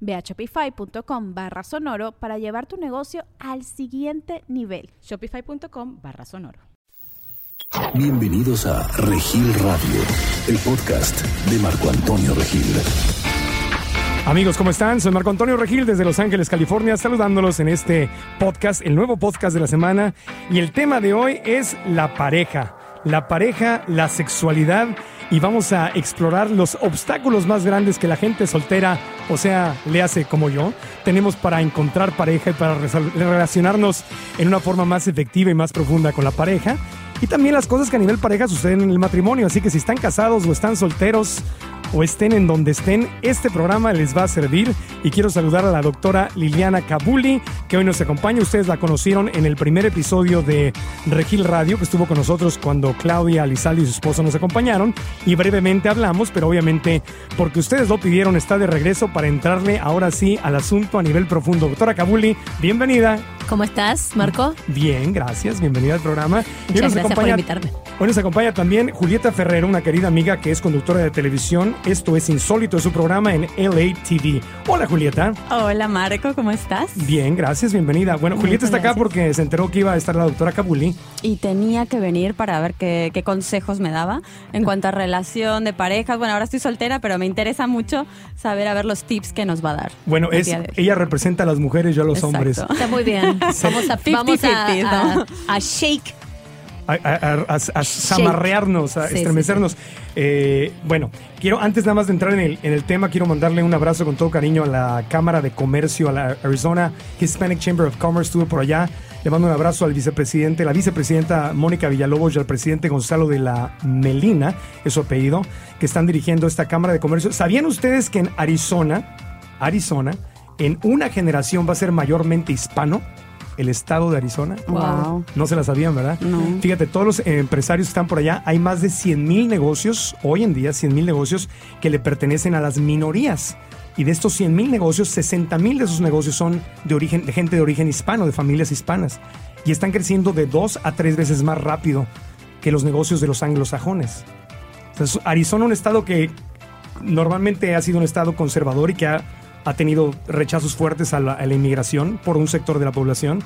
Ve a shopify.com barra sonoro para llevar tu negocio al siguiente nivel. Shopify.com barra sonoro. Bienvenidos a Regil Radio, el podcast de Marco Antonio Regil. Amigos, ¿cómo están? Soy Marco Antonio Regil desde Los Ángeles, California, saludándolos en este podcast, el nuevo podcast de la semana. Y el tema de hoy es la pareja. La pareja, la sexualidad y vamos a explorar los obstáculos más grandes que la gente soltera, o sea, le hace como yo, tenemos para encontrar pareja y para relacionarnos en una forma más efectiva y más profunda con la pareja. Y también las cosas que a nivel pareja suceden en el matrimonio, así que si están casados o están solteros, o estén en donde estén, este programa les va a servir. Y quiero saludar a la doctora Liliana Cabuli, que hoy nos acompaña. Ustedes la conocieron en el primer episodio de Regil Radio, que estuvo con nosotros cuando Claudia Lizaldi y su esposo nos acompañaron. Y brevemente hablamos, pero obviamente porque ustedes lo pidieron, está de regreso para entrarle ahora sí al asunto a nivel profundo. Doctora Cabuli, bienvenida. ¿Cómo estás, Marco? Bien, gracias. Bienvenida al programa. Muchas gracias por invitarme. Hoy nos acompaña también Julieta Ferrero, una querida amiga que es conductora de televisión esto es Insólito, es su programa en LA TV. Hola, Julieta. Hola, Marco, ¿cómo estás? Bien, gracias, bienvenida. Bueno, Julieta está acá porque se enteró que iba a estar la doctora Kabuli. Y tenía que venir para ver qué, consejos me daba en cuanto a relación de parejas. Bueno, ahora estoy soltera, pero me interesa mucho saber a ver los tips que nos va a dar. Bueno, es, ella representa a las mujeres, yo a los hombres. Está muy bien. Vamos a, vamos a, a shake a, zamarrearnos, a estremecernos. Eh, bueno, quiero, antes nada más de entrar en el, en el tema, quiero mandarle un abrazo con todo cariño a la Cámara de Comercio, a la Arizona Hispanic Chamber of Commerce, estuve por allá. Le mando un abrazo al vicepresidente, la vicepresidenta Mónica Villalobos y al presidente Gonzalo de la Melina, es su apellido, que están dirigiendo esta Cámara de Comercio. ¿Sabían ustedes que en Arizona, Arizona, en una generación va a ser mayormente hispano? El estado de Arizona. Wow. No se la sabían, ¿verdad? No. Fíjate, todos los empresarios que están por allá, hay más de 100 mil negocios, hoy en día 100 mil negocios que le pertenecen a las minorías. Y de estos 100 mil negocios, 60 mil de esos negocios son de, origen, de gente de origen hispano, de familias hispanas. Y están creciendo de dos a tres veces más rápido que los negocios de los anglosajones. Entonces, Arizona, un estado que normalmente ha sido un estado conservador y que ha ha tenido rechazos fuertes a la, inmigración por un sector de la población,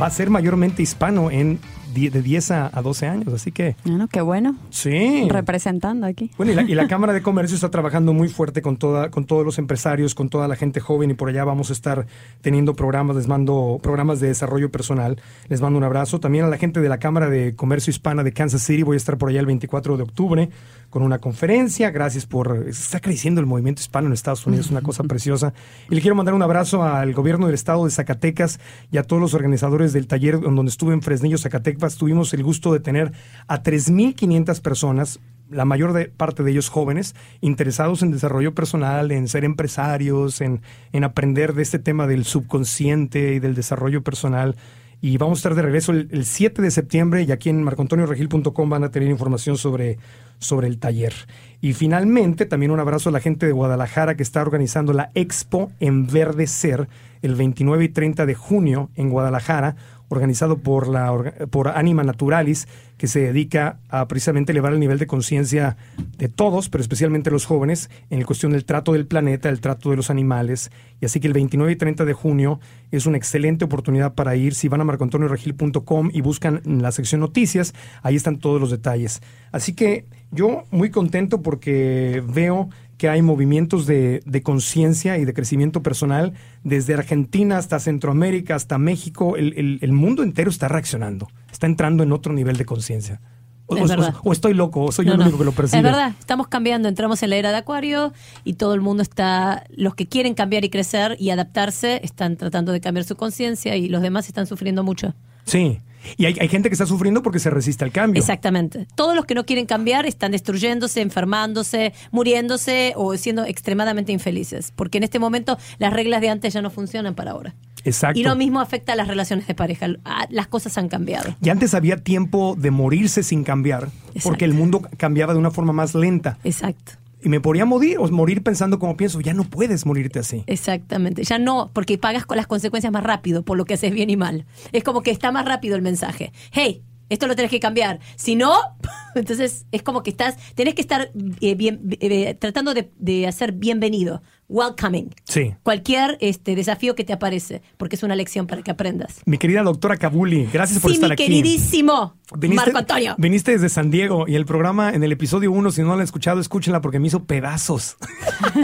va a ser mayormente hispano en de 10 a, 12 años, así que... Bueno, qué bueno. Sí. Representando aquí. Bueno, y la, Cámara de Comercio está trabajando muy fuerte con, toda, con todos los empresarios, con toda la gente joven y por allá vamos a estar teniendo programas, les mando programas de desarrollo personal, les mando un abrazo. También a la gente de la Cámara de Comercio Hispana de Kansas City, voy a estar por allá el 24 de octubre con una conferencia. Gracias por... Está creciendo el movimiento hispano en Estados Unidos, es una cosa preciosa. Y le quiero mandar un abrazo al gobierno del estado de Zacatecas y a todos los organizadores del taller donde estuve en Fresnillo, Zacatecas. Tuvimos el gusto de tener a 3.500 personas la mayor parte de ellos jóvenes, interesados en desarrollo personal, en ser empresarios, en, en aprender de este tema del subconsciente y del desarrollo personal y vamos a estar de regreso el, 7 de septiembre y aquí en marcoantonioregil.com van a tener información sobre, sobre el taller. Y finalmente, también un abrazo a la gente de Guadalajara que está organizando la Expo Enverdecer el 29 y 30 de junio en Guadalajara organizado por, la, por Anima Naturalis, que se dedica a precisamente elevar el nivel de conciencia de todos, pero especialmente los jóvenes, en la cuestión del trato del planeta, el trato de los animales. Y así que el 29 y 30 de junio es una excelente oportunidad para ir. Si van a marcoantonioregil.com y buscan la sección noticias, ahí están todos los detalles. Así que yo muy contento porque veo que hay movimientos de, de conciencia y de crecimiento personal desde Argentina hasta Centroamérica, hasta México. El, el- el mundo entero está reaccionando, está entrando en otro nivel de conciencia. O, Es o- verdad. o estoy loco, o soy yo No, el no. único que lo percibe. Es verdad, estamos cambiando, entramos en la era de Acuario y todo el mundo está, los que quieren cambiar y crecer y adaptarse, están tratando de cambiar su conciencia y los demás están sufriendo mucho. Sí. Y hay, hay gente que está sufriendo porque se resiste al cambio. Exactamente. Todos los que no quieren cambiar están destruyéndose, enfermándose, muriéndose o siendo extremadamente infelices. Porque en este momento las reglas de antes ya no funcionan para ahora. Exacto. Y lo mismo afecta a las relaciones de pareja. Ah, Las cosas han cambiado. Y antes había tiempo de morirse sin cambiar, porque el mundo cambiaba de una forma más lenta. Exacto. Y me podría morir o morir pensando como pienso, ya no puedes morirte así. Exactamente. Ya no, porque pagas con las consecuencias más rápido por lo que haces bien y mal. Es como que está más rápido el mensaje. Hey, esto lo tenés que cambiar. Si no, entonces es como que estás, tenés que estar eh, bien, eh, tratando de, de hacer bienvenido, welcoming. Sí. Cualquier este desafío que te aparece, porque es una lección para que aprendas. Mi querida doctora Kabuli, gracias por sí, estar mi aquí. queridísimo Viniste- Marco Antonio. Viniste desde San Diego y el programa en el episodio 1, si no lo han escuchado, escúchenla porque me hizo pedazos.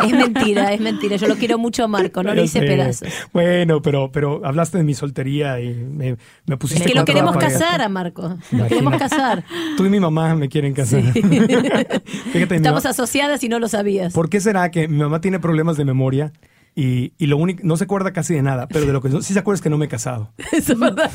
Es mentira, es mentira. Yo lo quiero mucho, Marco. No le hice pedazos. Bueno, pero, pero hablaste de mi soltería y me, me pusiste Es que lo queremos casar a Marco. Lo Imagínate. queremos casar. Tú y mi mamá me quieren casar. Sí. Fíjate, Estamos ma- asociadas y no lo sabías. ¿por qué será que mi mamá tiene problemas de memoria y, y lo único, no se acuerda casi de nada, pero de lo que no- sí se acuerda es que no me he casado? Eso es verdad.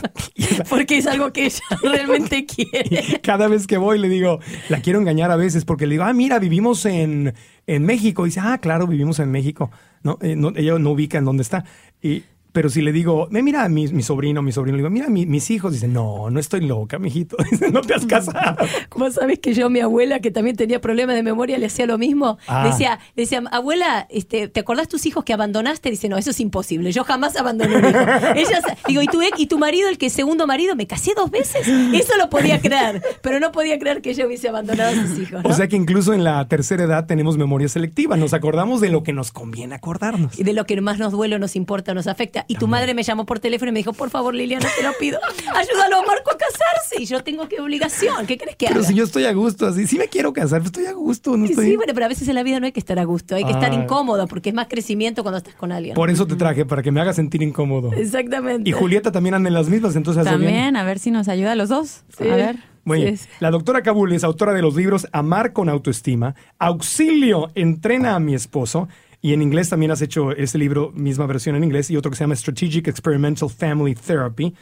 Porque es algo que ella realmente quiere. Cada vez que voy le digo, la quiero engañar a veces porque le digo, ah, mira, vivimos en, en México. Y dice, ah, claro, vivimos en México. No, Eh, no, ella no ubica en dónde está. Y, pero si le digo, "Eh, mira, mi, mi sobrino, mi sobrino, le digo, mira, mi- mis hijos, dice, no, no estoy loca, mijito. Dice, no te has casado. Vos sabés que yo, mi abuela, que también tenía problemas de memoria, le hacía lo mismo. Ah. Le decía, le decía, abuela, este, ¿te acordás tus hijos que abandonaste? Dice, no, eso es imposible. Yo jamás abandoné un hijo. Ella, digo, ¿y tu, ex- ¿y tu marido, el que es segundo marido, me casé dos veces? Eso lo podía creer, pero no podía creer que ella hubiese abandonado a sus hijos. ¿no? O sea que incluso en la tercera edad tenemos memoria selectiva. Nos acordamos de lo que nos conviene acordarnos. y de lo que más nos duele, nos importa, nos afecta. Y tu madre me llamó por teléfono y me dijo, por favor, Liliana, te lo pido, ayúdalo a Marco a casarse. Y yo tengo que obligación. ¿Qué crees que Pero haga? si yo estoy a gusto, así, sí me quiero casar, pero estoy a gusto, no estoy... Sí, bueno, pero a veces en la vida no hay que estar a gusto, hay que estar incómodo porque es más crecimiento cuando estás con alguien. Por eso te traje, para que me haga sentir incómodo. Exactamente. Y Julieta también anda en las mismas, entonces hace bien. También, a ver si nos ayuda a los dos. Sí. A ver. Muy bien. Sí, sí. La doctora Kabul es autora de los libros Amar con autoestima, Auxilio, entrena a mi esposo. Y en inglés también has hecho este libro, misma versión en inglés, y otro que se llama Strategic Experimental Family Therapy,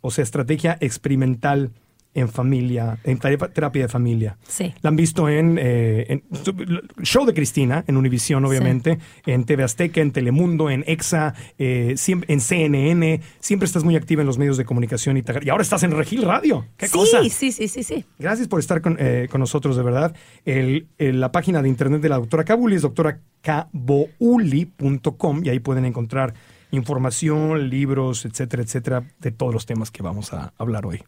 o sea, estrategia experimental en familia, en terapia de familia. Sí. La han visto en, eh, en Show de Cristina, en Univisión, obviamente, en TV Azteca, en Telemundo, en EXA, eh, siempre, en CNN. Siempre estás muy activa en los medios de comunicación y, y ahora estás en Regil Radio. ¿Qué sí, cosa? sí, sí, sí, sí. Gracias por estar con, eh, con nosotros, de verdad. El- el- la página de internet de la doctora Kabuli es doctoracabouli.com y ahí pueden encontrar información, libros, etcétera, etcétera, de todos los temas que vamos a hablar hoy.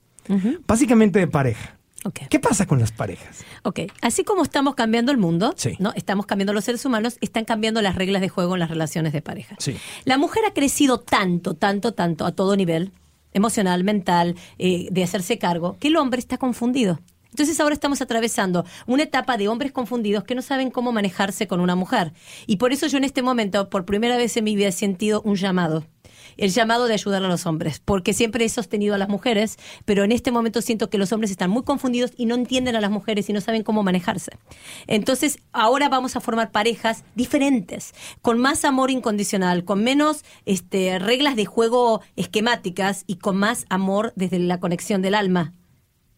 Básicamente de pareja. Ok. ¿Qué pasa con las parejas? Ok, así como estamos cambiando el mundo, Sí. ¿no? estamos cambiando los seres humanos, están cambiando las reglas de juego en las relaciones de pareja. Sí. La mujer ha crecido tanto, tanto, tanto a todo nivel, emocional, mental, eh, de hacerse cargo, que el hombre está confundido. Entonces ahora estamos atravesando una etapa de hombres confundidos que no saben cómo manejarse con una mujer. Y por eso yo en este momento, por primera vez en mi vida, he sentido un llamado. El llamado de ayudar a los hombres, porque siempre he sostenido a las mujeres, pero en este momento siento que los hombres están muy confundidos y no entienden a las mujeres y no saben cómo manejarse. Entonces, ahora vamos a formar parejas diferentes, con más amor incondicional, con menos este, reglas de juego esquemáticas y con más amor desde la conexión del alma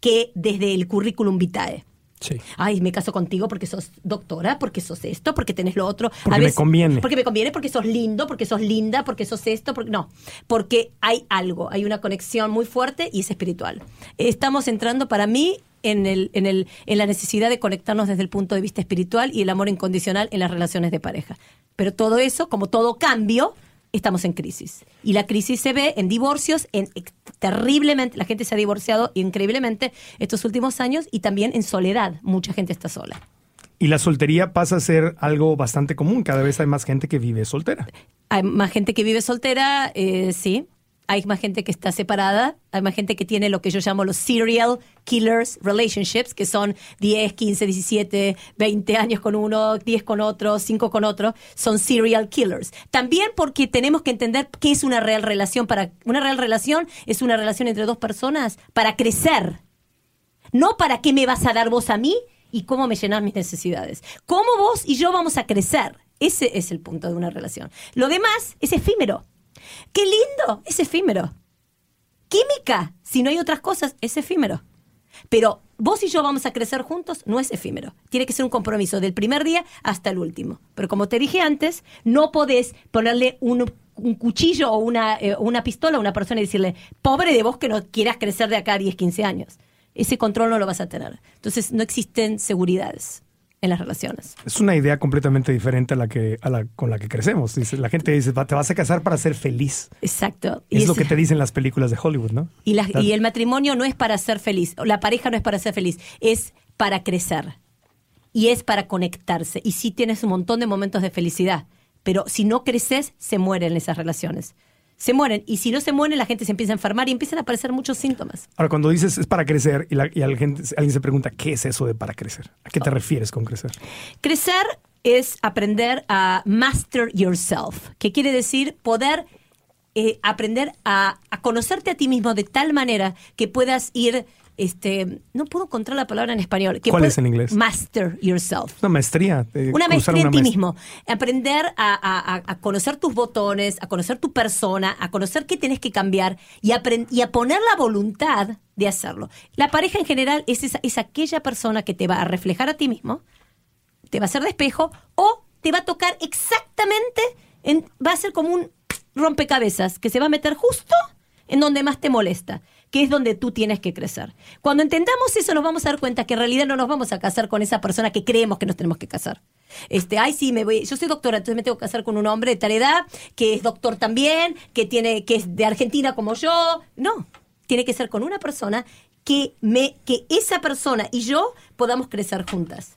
que desde el currículum vitae. Sí. Ay, me caso contigo porque sos doctora, porque sos esto, porque tenés lo otro. Porque me conviene. Porque me conviene, porque sos lindo, porque sos linda, porque sos esto, porque no. Porque hay algo, hay una conexión muy fuerte y es espiritual. Estamos entrando para mí en, el, en, el, en la necesidad de conectarnos desde el punto de vista espiritual y el amor incondicional en las relaciones de pareja. Pero todo eso, como todo cambio, estamos en crisis. Y la crisis se ve en divorcios, en terriblemente, la gente se ha divorciado increíblemente estos últimos años y también en soledad. Mucha gente está sola. Y la soltería pasa a ser algo bastante común. Cada vez hay más gente que vive soltera. Hay más gente que vive soltera, eh, sí. Hay más gente que está separada, hay más gente que tiene lo que yo llamo los serial killers relationships, que son 10, 15, 17, 20 años con uno, 10 con otro, 5 con otro, son serial killers. También porque tenemos que entender qué es una real relación. Para, una real relación es una relación entre dos personas para crecer, no para qué me vas a dar vos a mí y cómo me llenas mis necesidades. Cómo vos y yo vamos a crecer. Ese es el punto de una relación. Lo demás es efímero. ¡Qué lindo! Es efímero. Química, si no hay otras cosas, es efímero. Pero vos y yo vamos a crecer juntos, no es efímero. Tiene que ser un compromiso del primer día hasta el último. Pero como te dije antes, no podés ponerle un, cuchillo o una, eh, una pistola a una persona y decirle, pobre de vos que no quieras crecer de acá a 10, 15 años. Ese control no lo vas a tener. Entonces no existen seguridades en las relaciones. Es una idea completamente diferente a la que a la con la que crecemos. Dice, la gente dice, "Va- te vas a casar para ser feliz. Exacto. es lo ese- que te dicen las películas de Hollywood, ¿no? Y, la- y el matrimonio no es para ser feliz, la pareja no es para ser feliz, es para crecer y es para conectarse. Y sí tienes un montón de momentos de felicidad, pero si no creces, se mueren esas relaciones. Se mueren. Y si no se mueren, la gente se empieza a enfermar y empiezan a aparecer muchos síntomas. Ahora, cuando dices es para crecer y, la, y a la gente, alguien se pregunta, ¿qué es eso de para crecer? ¿A qué te refieres con crecer? Crecer es aprender a master yourself, que quiere decir poder eh, aprender a, a conocerte a ti mismo de tal manera que puedas ir, este, no puedo encontrar la palabra en español. Que ¿Cuál es en inglés? Master yourself. Una maestría. eh, Una maestría en ti mismo. Aprender a, a- a- conocer tus botones, a conocer tu persona, a conocer qué tenés que cambiar y, y a poner la voluntad de hacerlo. La pareja en general es, esa- es aquella persona que te va a reflejar a ti mismo, te va a hacer de espejo o te va a tocar exactamente, en, va a ser como un rompecabezas que se va a meter justo en donde más te molesta, que es donde tú tienes que crecer. Cuando entendamos eso nos vamos a dar cuenta que en realidad no nos vamos a casar con esa persona que creemos que nos tenemos que casar. Este, ay, sí, me voy, yo soy doctora, entonces me tengo que casar con un hombre de tal edad, que es doctor también, que tiene, que es de Argentina como yo. No, tiene que ser con una persona que me, que esa persona y yo podamos crecer juntas.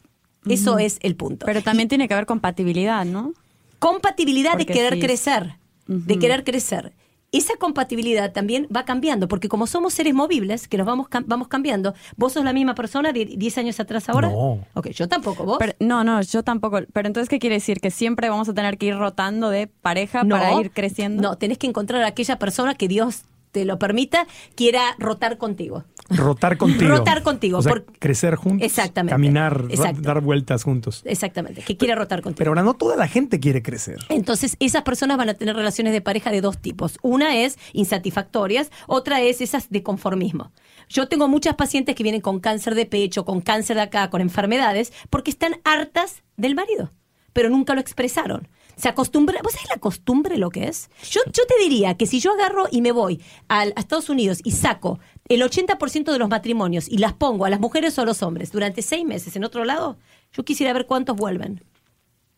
Eso es el punto. Pero también tiene que haber compatibilidad, ¿no? compatibilidad de querer sí. crecer, de querer crecer. Esa compatibilidad también va cambiando, porque como somos seres movibles, que nos vamos, cam- vamos cambiando, vos sos la misma persona de 10 años atrás ahora. No. Ok, yo tampoco, vos. Pero- no, no, yo tampoco. Pero entonces, ¿qué quiere decir? ¿Que siempre vamos a tener que ir rotando de pareja para ir creciendo? No, tenés que encontrar a aquella persona que Dios te lo permita, quiera rotar contigo. Rotar contigo. Rotar contigo, O sea, crecer juntos. Exactamente. Caminar, Exacto. dar vueltas juntos. Exactamente, que quiera rotar contigo. Pero ahora no toda la gente quiere crecer. Entonces, esas personas van a tener relaciones de pareja de dos tipos. Una es insatisfactorias, otra es esas de conformismo. Yo tengo muchas pacientes que vienen con cáncer de pecho, con cáncer de acá, con enfermedades, porque están hartas del marido, pero nunca lo expresaron. Se acostumbra, ¿vos sabés la costumbre lo que es? Yo, yo te diría que si yo agarro y me voy a Estados Unidos y saco el 80% de los matrimonios y las pongo a las mujeres o a los hombres durante seis meses en otro lado, yo quisiera ver cuántos vuelven.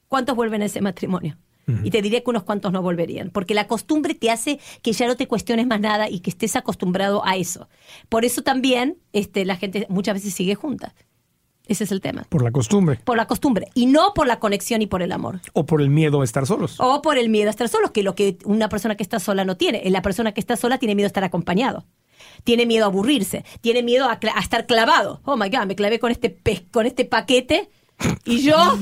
¿Cuántos vuelven a ese matrimonio? Y te diría que unos cuantos no volverían, porque la costumbre te hace que ya no te cuestiones más nada y que estés acostumbrado a eso. Por eso también este, la gente muchas veces sigue junta. Ese es el tema. Por la costumbre. Por la costumbre y no por la conexión y por el amor. O por el miedo a estar solos. O por el miedo a estar solos, que lo que una persona que está sola no tiene. La persona que está sola tiene miedo a estar acompañado. Tiene miedo a aburrirse. Tiene miedo a, a estar clavado. Oh my God, me clavé con este, pez, con este paquete. Y yo,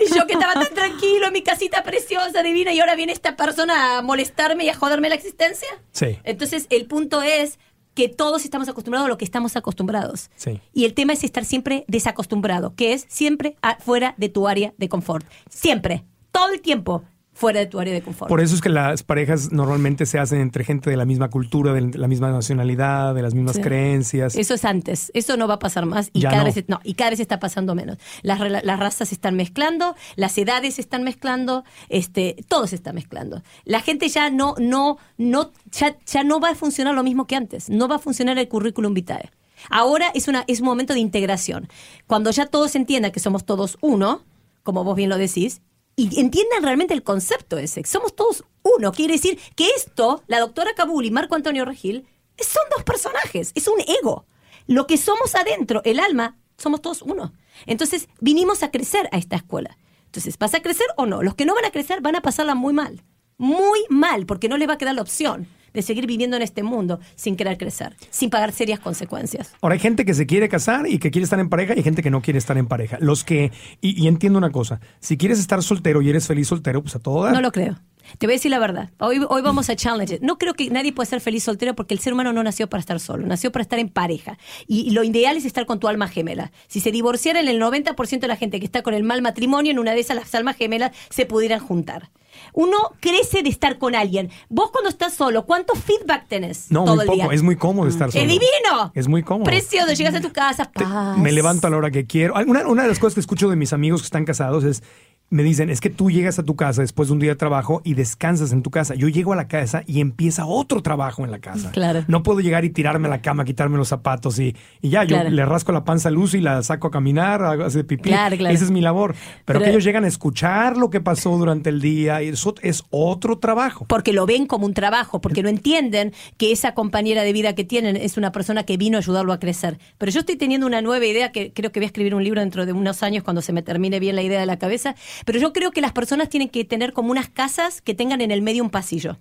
y yo que estaba tan tranquilo en mi casita preciosa, divina, y ahora viene esta persona a molestarme y a joderme la existencia. Sí. Entonces, el punto es que todos estamos acostumbrados a lo que estamos acostumbrados. Sí. Y el tema es estar siempre desacostumbrado, que es siempre fuera de tu área de confort. Siempre, todo el tiempo, fuera de tu área de confort. Por eso es que las parejas normalmente se hacen entre gente de la misma cultura, de la misma nacionalidad, de las mismas Sí. creencias. Eso es antes, eso no va a pasar más y Ya cada no. vez no, y cada vez está pasando menos. Las, las razas se están mezclando, las edades se están mezclando, este, todo se está mezclando. La gente ya no, no, no, ya, ya no va a funcionar lo mismo que antes, no va a funcionar el currículum vitae. Ahora es una, es un momento de integración. Cuando ya todos entiendan que somos todos uno, como vos bien lo decís, y entiendan realmente el concepto ese, somos todos uno, quiere decir que esto, la doctora Kabul y Marco Antonio Regil, son dos personajes, es un ego. Lo que somos adentro, el alma, somos todos uno. Entonces, vinimos a crecer a esta escuela. Entonces, ¿vas a crecer o no? Los que no van a crecer van a pasarla muy mal. Muy mal, porque no les va a quedar la opción. De seguir viviendo en este mundo sin querer crecer, sin pagar serias consecuencias. Ahora hay gente que se quiere casar y que quiere estar en pareja y hay gente que no quiere estar en pareja. Los que, y, y entiendo una cosa, si quieres estar soltero y eres feliz soltero, pues a todo dar. No lo creo. Te voy a decir la verdad. Hoy, hoy vamos a challenge. No creo que nadie pueda ser feliz soltero porque el ser humano no nació para estar solo, nació para estar en pareja. Y, y lo ideal es estar con tu alma gemela. Si se divorciaran el 90% de la gente que está con el mal matrimonio, en una de esas las almas gemelas se pudieran juntar. Uno crece de estar con alguien. Vos cuando estás solo, ¿cuánto feedback tenés No, todo muy el poco. día? Es muy cómodo estar solo. ¡Es divino! Es muy cómodo. Precioso, llegas a tu casa, Te- me levanto a la hora que quiero. Una, una de las cosas que escucho de mis amigos que están casados es, me dicen, es que tú llegas a tu casa después de un día de trabajo y descansas en tu casa. Yo llego a la casa y empieza otro trabajo en la casa. Claro. No puedo llegar y tirarme a la cama, quitarme los zapatos y, y ya, yo le rasco la panza a Lucy y la saco a caminar, hace pipí. Claro, claro. Esa es mi labor. Pero, Pero- que ellos llegan a escuchar lo que pasó durante el día y eso es otro trabajo. porque lo ven como un trabajo, porque no entienden que esa compañera de vida que tienen es una persona que vino a ayudarlo a crecer. Pero yo estoy teniendo una nueva idea que creo que voy a escribir un libro dentro de unos años cuando se me termine bien la idea de la cabeza. Pero yo creo que las personas tienen que tener como unas casas que tengan en el medio un pasillo.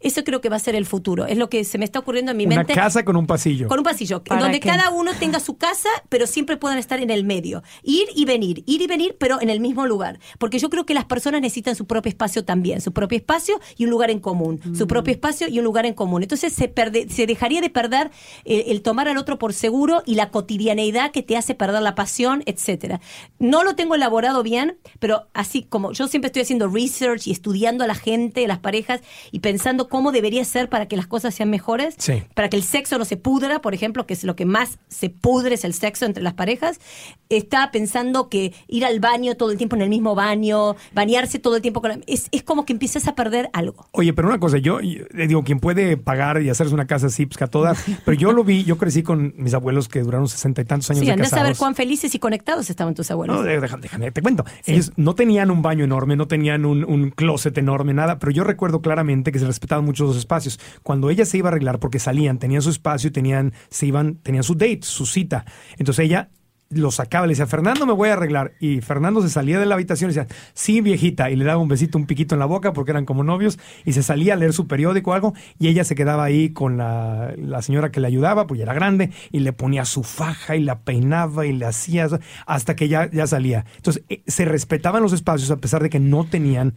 Eso creo que va a ser el futuro. Es lo que se me está ocurriendo en mi Una mente. casa con un pasillo. Con un pasillo, ¿Para donde qué? cada uno tenga su casa, pero siempre puedan estar en el medio. Ir y venir, ir y venir, pero en el mismo lugar. Porque yo creo que las personas necesitan su propio espacio también, su propio espacio y un lugar en común. Mm. Su propio espacio y un lugar en común. Entonces se, perde- se dejaría de perder eh, el tomar al otro por seguro y la cotidianeidad que te hace perder la pasión, etcétera. No lo tengo elaborado bien, pero así como yo siempre estoy haciendo research y estudiando a la gente, a las parejas y pensando cómo debería ser para que las cosas sean mejores Sí. para que el sexo no se pudra, por ejemplo, que es lo que más se pudre es el sexo entre las parejas, estaba pensando que ir al baño todo el tiempo en el mismo baño, bañarse todo el tiempo con la- es, es como que empiezas a perder algo. Oye, pero una cosa, yo, yo, digo, quien puede pagar y hacerse una casa así, pues toda. Pero yo lo vi, yo crecí con mis abuelos que duraron sesenta y tantos años Sí, de andás a casados. ver cuán felices y conectados estaban tus abuelos. No, déjame, déjame, te cuento. Ellos no tenían un baño enorme, no tenían un, un closet enorme, nada, pero yo recuerdo claramente que se respetaban mucho los espacios. Cuando ella se iba a arreglar, porque salían, tenían su espacio, y tenían, se iban, tenían su date, su cita. Entonces ella lo sacaba, le decía, Fernando, me voy a arreglar. Y Fernando se salía de la habitación y decía, sí, viejita, y le daba un besito, un piquito en la boca, porque eran como novios, y se salía a leer su periódico o algo, y ella se quedaba ahí con la, la señora que le ayudaba, pues ya era grande, y le ponía su faja y la peinaba y le hacía, hasta que ya, ya salía. Entonces, eh, se respetaban los espacios a pesar de que no tenían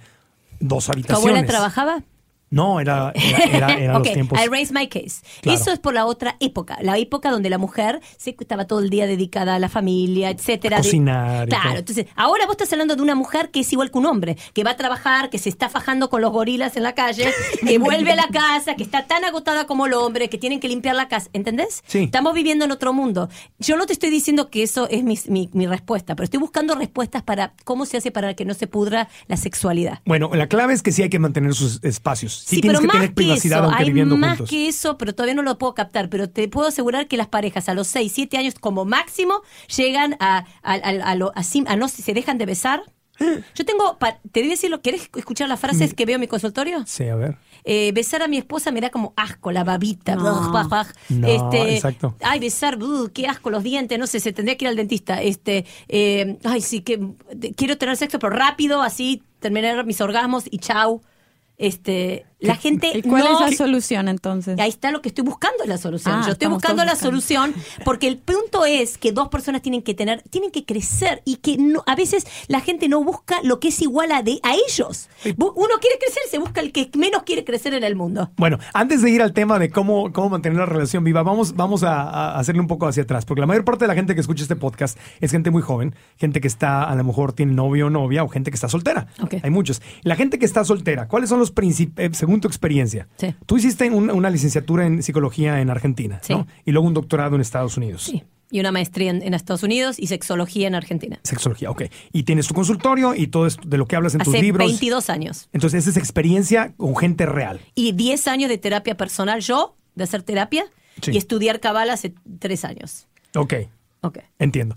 dos ¿Tu habitaciones. abuela trabajaba? No, era, era, era- eran Ok, los tiempos. I raise my case. Claro. Eso es por la otra época, la época donde la mujer se estaba todo el día dedicada a la familia, etcétera. A cocinar claro, entonces, ahora vos estás hablando de una mujer que es igual que un hombre, que va a trabajar, que se está fajando con los gorilas en la calle, que vuelve a la casa, que está tan agotada como el hombre, que tienen que limpiar la casa, ¿entendés? Sí. Estamos viviendo en otro mundo. Yo no te estoy diciendo que eso es mi, mi- mi respuesta, pero estoy buscando respuestas para cómo se hace para que no se pudra la sexualidad. Bueno, la clave es que sí hay que mantener sus espacios. Sí, Sí, tienes pero que más tener privacidad que eso, aunque hay viviendo más juntos. que eso, pero todavía no lo puedo captar. Pero te puedo asegurar que las parejas a los 6, 7 años como máximo llegan a, a, a- a lo- a sim- a no si se dejan de besar. Yo tengo, te voy a decir, ¿querés escuchar las frases que veo en mi consultorio? Sí, a ver. Eh, besar a mi esposa me da como asco, la babita. No. Este, exacto. Ay, besar, uh, qué asco los dientes, no sé, se tendría que ir al dentista. Este, eh, ay, sí, que de- quiero tener sexo, pero rápido, así, terminar mis orgasmos y chau. Este, la gente ¿Y cuál no- es la solución entonces? Ahí está lo que estoy buscando es la solución. Ah, Yo estoy buscando la buscando. solución porque el punto es que dos personas tienen que tener, tienen que crecer y que no, a veces la gente no busca lo que es igual a, de, a ellos. Uno quiere crecer, se busca el que menos quiere crecer en el mundo. Bueno, antes de ir al tema de cómo, cómo mantener la relación viva, vamos, vamos a, a hacerle un poco hacia atrás, porque la mayor parte de la gente que escucha este podcast es gente muy joven, gente que está, a lo mejor tiene novio o novia, o gente que está soltera. Hay muchos. La gente que está soltera, ¿cuáles son los principios, según tu experiencia? Sí. Tú hiciste un- una licenciatura en psicología en Argentina, Sí. ¿no? Y luego un doctorado en Estados Unidos. Sí. Y una maestría en, en Estados Unidos y sexología en Argentina. Sexología, ok. Y tienes tu consultorio y todo esto de lo que hablas en tus Hace libros. 22 años. Entonces, esa es experiencia con gente real. Y 10 años de terapia personal yo, de hacer terapia, Sí. y estudiar cabal hace 3 años. Ok, Ok. entiendo.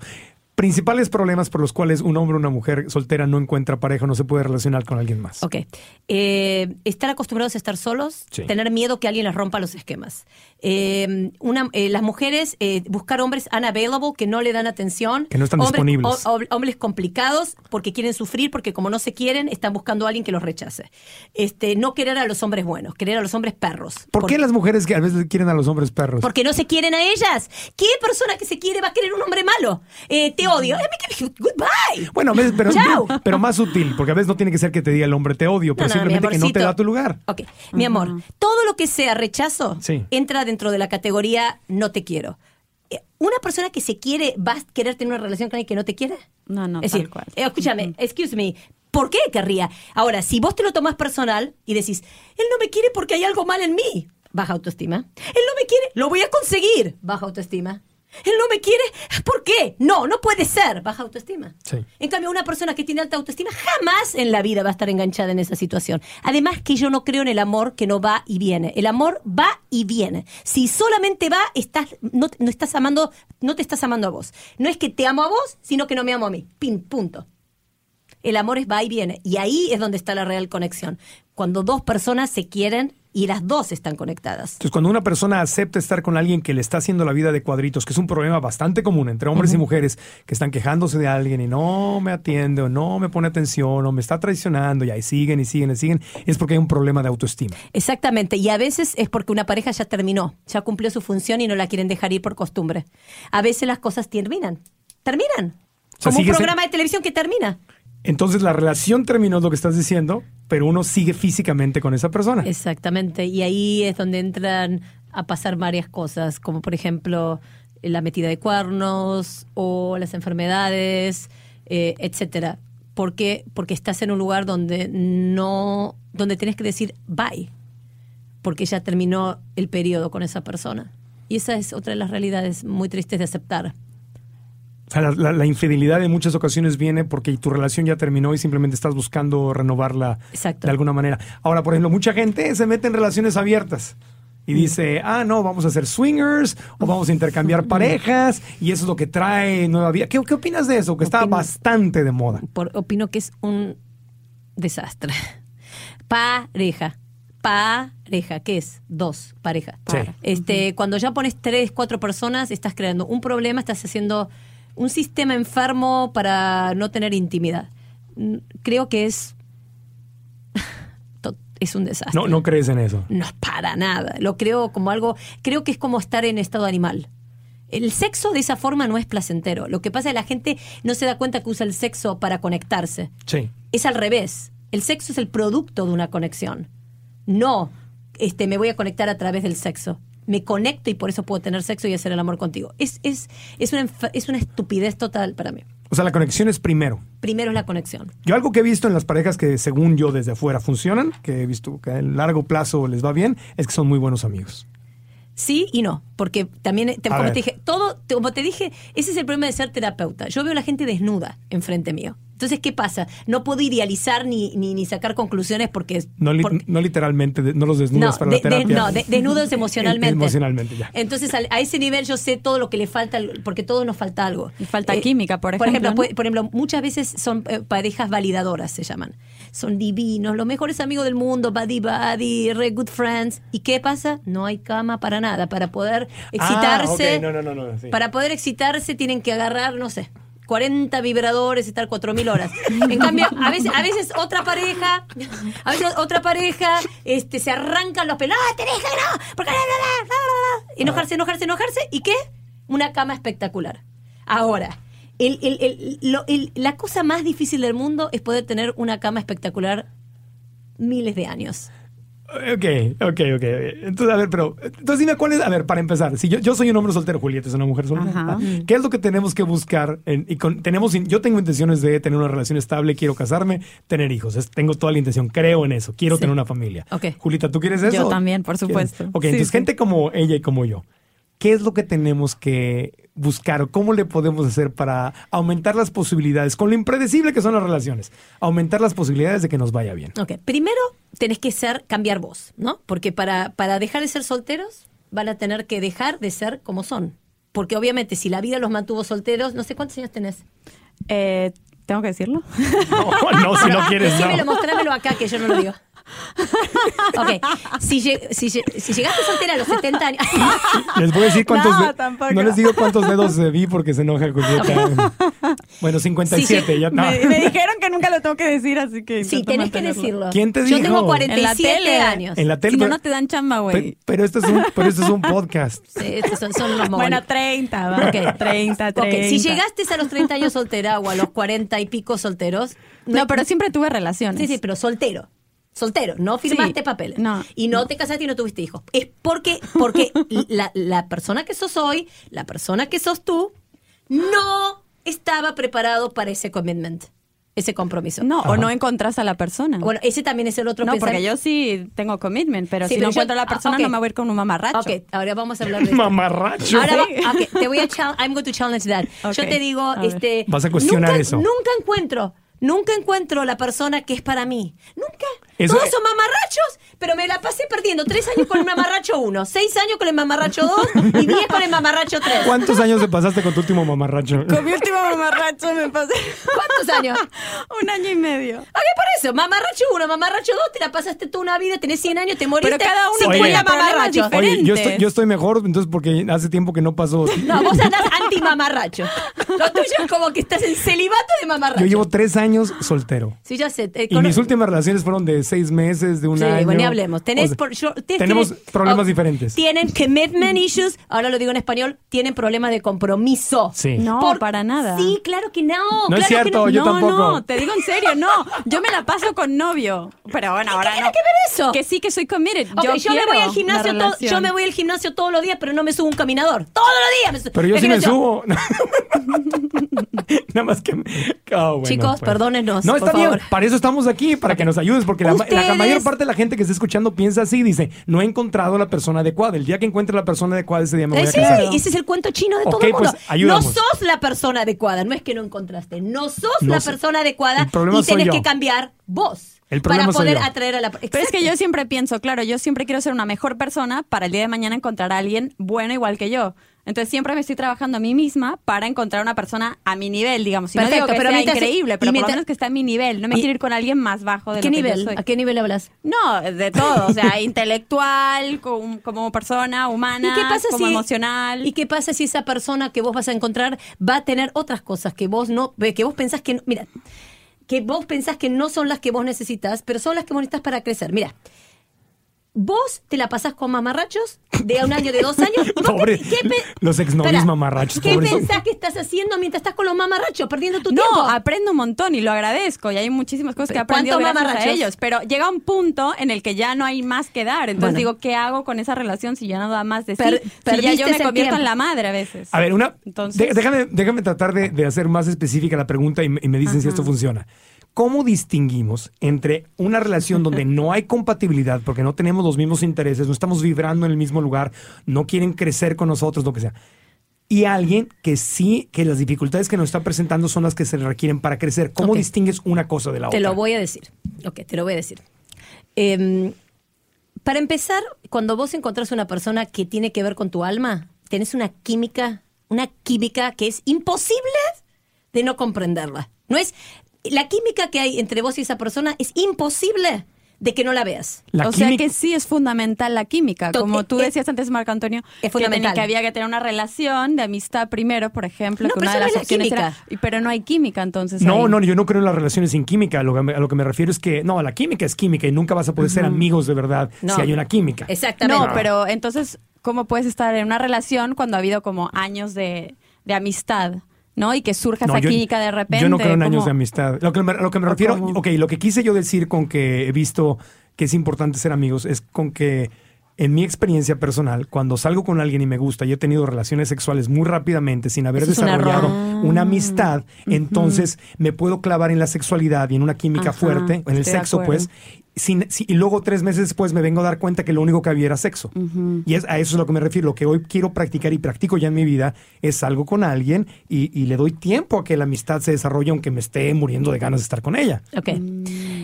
Principales problemas por los cuales un hombre o una mujer soltera no encuentra pareja, no se puede relacionar con alguien más. Ok. Eh, estar acostumbrados a estar solos, Sí. tener miedo que alguien les rompa los esquemas. Eh, una, eh, las mujeres, buscar hombres unavailable, que no le dan atención. Que no están hombres, disponibles. o- o- hombres complicados, porque quieren sufrir, porque como no se quieren, están buscando a alguien que los rechace. Este, no querer a los hombres buenos, querer a los hombres perros. ¿Por qué las mujeres que a veces quieren a los hombres perros? Porque no se quieren a ellas. ¿Qué persona que se quiere va a querer un hombre malo? Te odio. Goodbye. Bueno, pero, Chao. pero más sutil, porque a veces no tiene que ser que te diga el hombre te odio, pero No, no, simplemente que no te da tu lugar. Ok, mi amor, todo lo que sea rechazo Sí. entra dentro de la categoría no te quiero. Eh, ¿Una persona que se quiere va a querer tener una relación con alguien que no te quiere? No, no, Es tal decir, cual. eh, escúchame, excuse me, ¿por qué querría? Ahora, si vos te lo tomás personal y decís, él no me quiere porque hay algo mal en mí, baja autoestima. Él no me quiere, lo voy a conseguir, baja autoestima. Él no me quiere, ¿por qué? No, no puede ser, baja autoestima. Sí. En cambio, una persona que tiene alta autoestima jamás en la vida va a estar enganchada en esa situación. Además que yo no creo en el amor que no va y viene. El amor va y viene. Si solamente va, estás, no, no estás amando, no te estás amando a vos. No es que te amo a vos, sino que no me amo a mí. Pin, punto. El amor es va y viene. Y ahí es donde está la real conexión. Cuando dos personas se quieren y las dos están conectadas. Entonces, cuando una persona acepta estar con alguien que le está haciendo la vida de cuadritos, que es un problema bastante común entre hombres y mujeres que están quejándose de alguien y no me atiende o no me pone atención o me está traicionando y ahí siguen y siguen y siguen, es porque hay un problema de autoestima. Exactamente, y a veces es porque una pareja ya terminó, ya cumplió su función y no la quieren dejar ir por costumbre. A veces las cosas terminan, terminan. O sea, Como un programa de televisión que termina. Entonces la relación terminó lo que estás diciendo, pero uno sigue físicamente con esa persona. Exactamente, y ahí es donde entran a pasar varias cosas, como por ejemplo la metida de cuernos o las enfermedades, eh, etcétera. ¿Por qué? Porque estás en un lugar donde no, donde tienes que decir bye, porque ya terminó el periodo con esa persona. Y esa es otra de las realidades muy tristes de aceptar. O sea, la, la- la infidelidad en muchas ocasiones viene porque tu relación ya terminó y simplemente estás buscando renovarla Exacto. de alguna manera. Ahora, por ejemplo, mucha gente se mete en relaciones abiertas y dice, ah, no, vamos a hacer swingers o vamos a intercambiar parejas y eso es lo que trae nueva vida. ¿Qué, qué opinas de eso? Que está Opino- bastante de moda. por, opino que es un desastre. Pareja. Pareja, ¿qué es? Dos, pareja. Sí. Este, Cuando ya pones tres, cuatro personas, estás creando un problema, estás haciendo un sistema enfermo para no tener intimidad. Mm, Creo que es. Es un desastre. No, no crees en eso. No, para nada. Lo creo como algo, creo que es como estar en estado animal. El sexo de esa forma no es placentero. Lo que pasa es que la gente no se da cuenta que usa el sexo para conectarse. Sí. Es al revés. El sexo es el producto de una conexión. No, este, me voy a conectar a través del sexo. Me conecto y por eso puedo tener sexo y hacer el amor contigo. Es, es, es, una, es una estupidez total para mí. O sea, la conexión es primero. Primero es la conexión. Yo algo que he visto en las parejas que según yo desde afuera funcionan, que he visto que a largo plazo les va bien, es que son muy buenos amigos. Sí y no, porque también, te- como te dije, todo, te- como te dije, ese es el problema de ser terapeuta. Yo veo a la gente desnuda enfrente mío. Entonces, ¿qué pasa? No puedo idealizar ni, ni, ni sacar conclusiones porque... No, li- porque- no literalmente, de- no los desnudas no, para de- la terapia. de- no, de- desnudos emocionalmente. Emocionalmente, ya. Entonces, a ese nivel yo sé todo lo que le falta, porque todos nos falta algo. Eh, Y falta química, por Por ejemplo, ejemplo, ¿no? por ejemplo muchas veces son eh, parejas validadoras, se llaman. Son divinos, los mejores amigos del mundo, buddy buddy, re good friends. ¿Y qué pasa? No hay cama para nada. Para poder excitarse, Ah, ok, no, no, no, no, sí. para poder excitarse tienen que agarrar, no sé, 40 vibradores y estar 4000 horas. En cambio, a veces, a veces otra pareja, a veces otra pareja, este, se arrancan los pelos, ¡ah, te deja, no! Porque la, la, la". enojarse, enojarse, enojarse, ¿y qué? Una cama espectacular. Ahora, el- el- el- lo- el- la cosa más difícil del mundo es poder tener una cama espectacular miles de años. Ok, ok, ok. Entonces, a ver, pero, entonces dime cuál es, a ver, para empezar, si yo, yo soy un hombre soltero, Julieta es una mujer soltera, Ajá. ¿qué es lo que tenemos que buscar? en- y con- tenemos, yo tengo intenciones de tener una relación estable, quiero casarme, tener hijos, es- tengo toda la intención, creo en eso, quiero Sí. tener una familia. Ok. Julita, ¿tú quieres eso? Yo también, por ¿Quieres? supuesto. Ok, Sí, entonces sí. gente como ella y como yo, ¿qué es lo que tenemos que buscar o cómo le podemos hacer para aumentar las posibilidades, con lo impredecible que son las relaciones, aumentar las posibilidades de que nos vaya bien? Ok, primero tenés que ser, cambiar vos, ¿no? Porque para, para dejar de ser solteros van a tener que dejar de ser como son. porque obviamente si la vida los mantuvo solteros, no sé cuántos años tenés. Eh, ¿Tengo que decirlo? No, no, si no quieres, Decímelo, no. mostrámelo acá que yo no lo digo. ok, si, lleg- si, lleg- si llegaste soltera a los 70 años. Les voy a decir cuántos. No, de- no les digo cuántos dedos vi porque se enoja Julieta. Bueno, 57, Sí, ya no. me, me dijeron que nunca lo tengo que decir, así que. sí, tenés que mantenerlo. decirlo. ¿Quién te Yo dijo? tengo En la 47 tele. años. En la tele. Si no, pero- no te dan chamba, Pero, güey. pero esto es un, pero esto es un podcast. Sí, estos son, son unos Bueno, mogones. 30, va. Ok. 30, 30. Ok, si llegaste a los 30 años soltera o a los 40 y pico solteros. No, pero siempre tuve relaciones. Sí, sí, pero soltero. Soltero, no firmaste Sí, papeles. no. Y no te casaste y no tuviste hijos. Es porque, porque la, la persona que sos hoy, la persona que sos tú, no estaba preparado para ese commitment, ese compromiso. No, o no encontrás a la persona. Bueno, ese también es el otro no, porque yo sí tengo commitment, pero Sí, si pero no yo- encuentro a la persona, ah, ok. no me voy a ir con un mamarracho. Ok, ahora vamos a hablar de. Mamarracho. Ahora va- ok, te voy a chal- I'm going to challenge that. Yo te digo, a este, Vas a cuestionar nunca, eso. Nunca encuentro, nunca encuentro la persona que es para mí. Nunca. Eso Todos es- son mamarrachos, pero me la pasé perdiendo. Tres años con el mamarracho uno, seis años con el mamarracho dos y diez con el mamarracho tres. ¿Cuántos años te pasaste con tu último mamarracho? Con mi último mamarracho me pasé ¿Cuántos años? un año y medio. Ok, por eso, mamarracho uno, mamarracho dos, te la pasaste toda una vida, tenés 100 años, te moriste. Pero cada uno problemas mamarracho. Oye, yo estoy, yo estoy mejor, entonces porque hace tiempo que no pasó. No, vos andás anti-mamarracho. Lo tuyo es como que estás en celibato de mamarracho. Yo llevo tres años soltero. Sí, ya sé. eh, Y mis últimas relaciones fueron de seis meses, de un Sí, año. bueno, ni hablemos. Tenés O sea, por- yo- tenemos problemas oh, diferentes. Tienen commitment issues, ahora lo digo en español, tienen problemas de compromiso. Sí. No, Por- para nada. Sí, claro que no. No es claro que cierto, no. yo no, tampoco. no, te digo en serio, no. Yo me la paso con novio. Pero bueno, ahora tiene no. que ver eso? Que sí que soy committed. Yo yo, me voy al gimnasio todo, yo me voy al gimnasio todos los días, pero no me subo un caminador. Todos los días me subo. Pero yo sí me subo. Nada más que. Bueno, Chicos, perdónenos, No, por está bien. favor. Para eso estamos aquí, para que nos ayudes, porque la, la Ustedes- mayor parte de la gente que está escuchando piensa así: dice, no he encontrado la persona adecuada. El día que encuentre la persona adecuada, ese día me voy a Ese, casar. ese es el cuento chino de Ok, todo el mundo. pues, no sos la persona adecuada, no es que no encontraste, no sos No la sé. persona adecuada y tenés que cambiar vos El problema para poder atraer a la Pero es que yo siempre pienso, claro, yo siempre quiero ser una mejor persona para el día de mañana encontrar a alguien bueno igual que yo. Entonces siempre me estoy trabajando a mí misma para encontrar una persona a mi nivel, digamos. No Perfecto, digo que pero sea mientras- increíble, pero por lo mientras- menos que está a mi nivel. No me quiero ir con alguien más bajo de ¿Qué lo que nivel? yo soy. ¿A qué nivel hablas? No, de todo, o sea, intelectual, como, como persona, humana, ¿Y qué pasa como si emocional. ¿Y qué pasa si esa persona que vos vas a encontrar va a tener otras cosas que vos no que vos pensás que no- mira, que vos pensás que no son las que vos necesitas, pero son las que vos necesitas para crecer. Mira, Vos te la pasás con mamarrachos de un año, de dos años. ¿Y vos Pobre, qué- los exnovios Espera, mamarrachos, ¿Qué pobres. pensás que estás haciendo mientras estás con los mamarrachos, perdiendo tu no, tiempo? aprendo un montón y lo agradezco y hay muchísimas cosas que he Pero, aprendido ¿cuántos gracias a mamarrachos? ellos, pero llega un punto en el que ya no hay más que dar, entonces Bueno. digo, ¿qué hago con esa relación si ya no da más de sí? Per- si ya yo me convierto en la madre a veces. A ver, una. Entonces- déjame, déjame tratar de, de hacer más específica la pregunta y me dicen si esto funciona. ¿Cómo distinguimos entre una relación donde no hay compatibilidad porque no tenemos los mismos intereses, no estamos vibrando en el mismo lugar, no quieren crecer con nosotros, lo que sea? Y alguien que sí, que las dificultades que nos está presentando son las que se requieren para crecer. ¿Cómo distingues una cosa de la Te otra? lo voy a decir. Ok, te lo voy a decir. Em, para empezar, cuando vos encontrás una persona que tiene que ver con tu alma, tenés una química, una química que es imposible de no comprenderla. No es la química que hay entre vos y esa persona es imposible de que no la veas. La o sea que sí es fundamental la química. Como tú decías antes, Marco Antonio, es fundamental. que había que tener una relación de amistad primero, por ejemplo, No, que pero una de no las es la era. Pero no hay química, entonces. No, ahí. no, yo no creo en las relaciones sin química. A lo, que me, a lo que me refiero es que, no, la química es química y nunca vas a poder ser amigos de verdad No. si hay una química. Exactamente. No, pero entonces, ¿cómo puedes estar en una relación cuando ha habido como años de, de amistad? ¿No? Y que surja No, esa yo- química de repente. Yo no creo en años como- de amistad. Lo que me, lo que me refiero, cómo? ok, lo que quise yo decir con que he visto que es importante ser amigos es con que en mi experiencia personal, cuando salgo con alguien y me gusta y he tenido relaciones sexuales muy rápidamente sin haber Eso es un desarrollado una amistad, entonces me puedo clavar en la sexualidad y en una química Ajá, fuerte, en el sexo, pues. Sin- si- y luego tres meses después me vengo a dar cuenta que lo único que había era sexo. Y es, a eso es a lo que me refiero. Lo que hoy quiero practicar y practico ya en mi vida es salgo con alguien y, y le doy tiempo a que la amistad se desarrolle aunque me esté muriendo de ganas de estar con ella. Ok.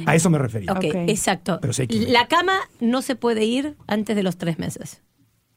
A eso me refería. Ok, Ok. exacto. Pero sí química. la cama no se puede ir antes de los tres meses.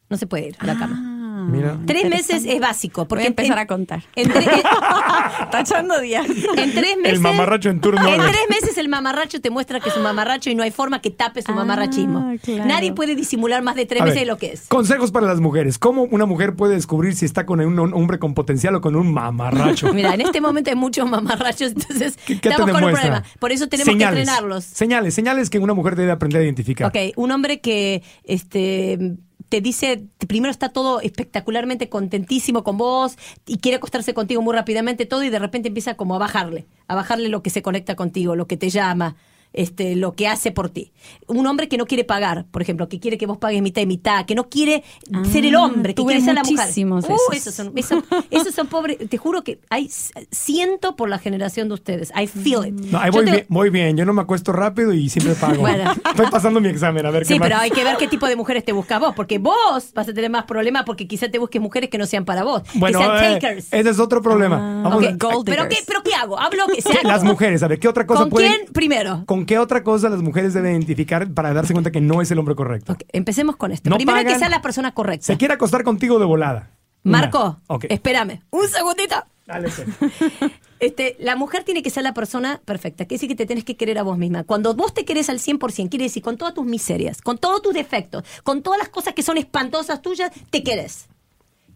No se puede ir a la cama. Mira. Tres meses es básico. Porque Voy a empezar en- a contar. En, Tachando días. en tres meses. El mamarracho en turno. En tres meses el mamarracho te muestra que es un mamarracho y no hay forma que tape su Ah, mamarrachismo. claro. Nadie puede disimular más de tres A meses ver, de lo que es. Consejos para las mujeres. ¿Cómo una mujer puede descubrir si está con un, hombre con potencial o con un mamarracho? Mira, en este momento hay muchos mamarrachos, entonces ¿Qué, qué te estamos con un problema. Por eso tenemos Señales. que entrenarlos. Señales, señales que una mujer debe aprender a identificar. Ok, un hombre que este te dice, primero está todo espectacularmente contentísimo con vos y quiere acostarse contigo muy rápidamente todo y de repente empieza como a bajarle, a bajarle lo que se conecta contigo, lo que te llama, este, lo que hace por ti. Un hombre que no quiere pagar, por ejemplo, que quiere que vos pagues mitad y mitad, que no quiere Ah, ser el hombre, que quiere ser la mujer. muchísimos Uh, esos. esos son, esos, esos son pobres, te juro que hay siento por la generación de ustedes. I feel it. No, ahí voy, te- bien, voy bien. Yo no me acuesto rápido y siempre pago. Bueno. Estoy pasando mi examen, a ver qué Sí, más. pero hay que ver qué tipo de mujeres te buscas vos, porque vos vas a tener más problemas porque quizá te busques mujeres que no sean para vos, Bueno, que sean eh, takers. ese es otro problema. Vamos Ok, a- ¿Pero, qué. ¿Pero qué hago? Hablo que sea. las mujeres, a ver, ¿qué otra cosa ¿Con pueden- quién primero? ¿Con qué otra cosa las mujeres deben identificar para darse cuenta que no es el hombre correcto? Empecemos con esto. No primero hay que pagan. ser la persona correcta. Se quiere acostar contigo de volada. Marco, Ok. espérame. Un segundito. Dale, pues. Este, la mujer tiene que ser la persona perfecta. Quiere decir que te tenés que querer a vos misma. Cuando vos te querés al 100%, quiere decir con todas tus miserias, con todos tus defectos, con todas las cosas que son espantosas tuyas, te querés.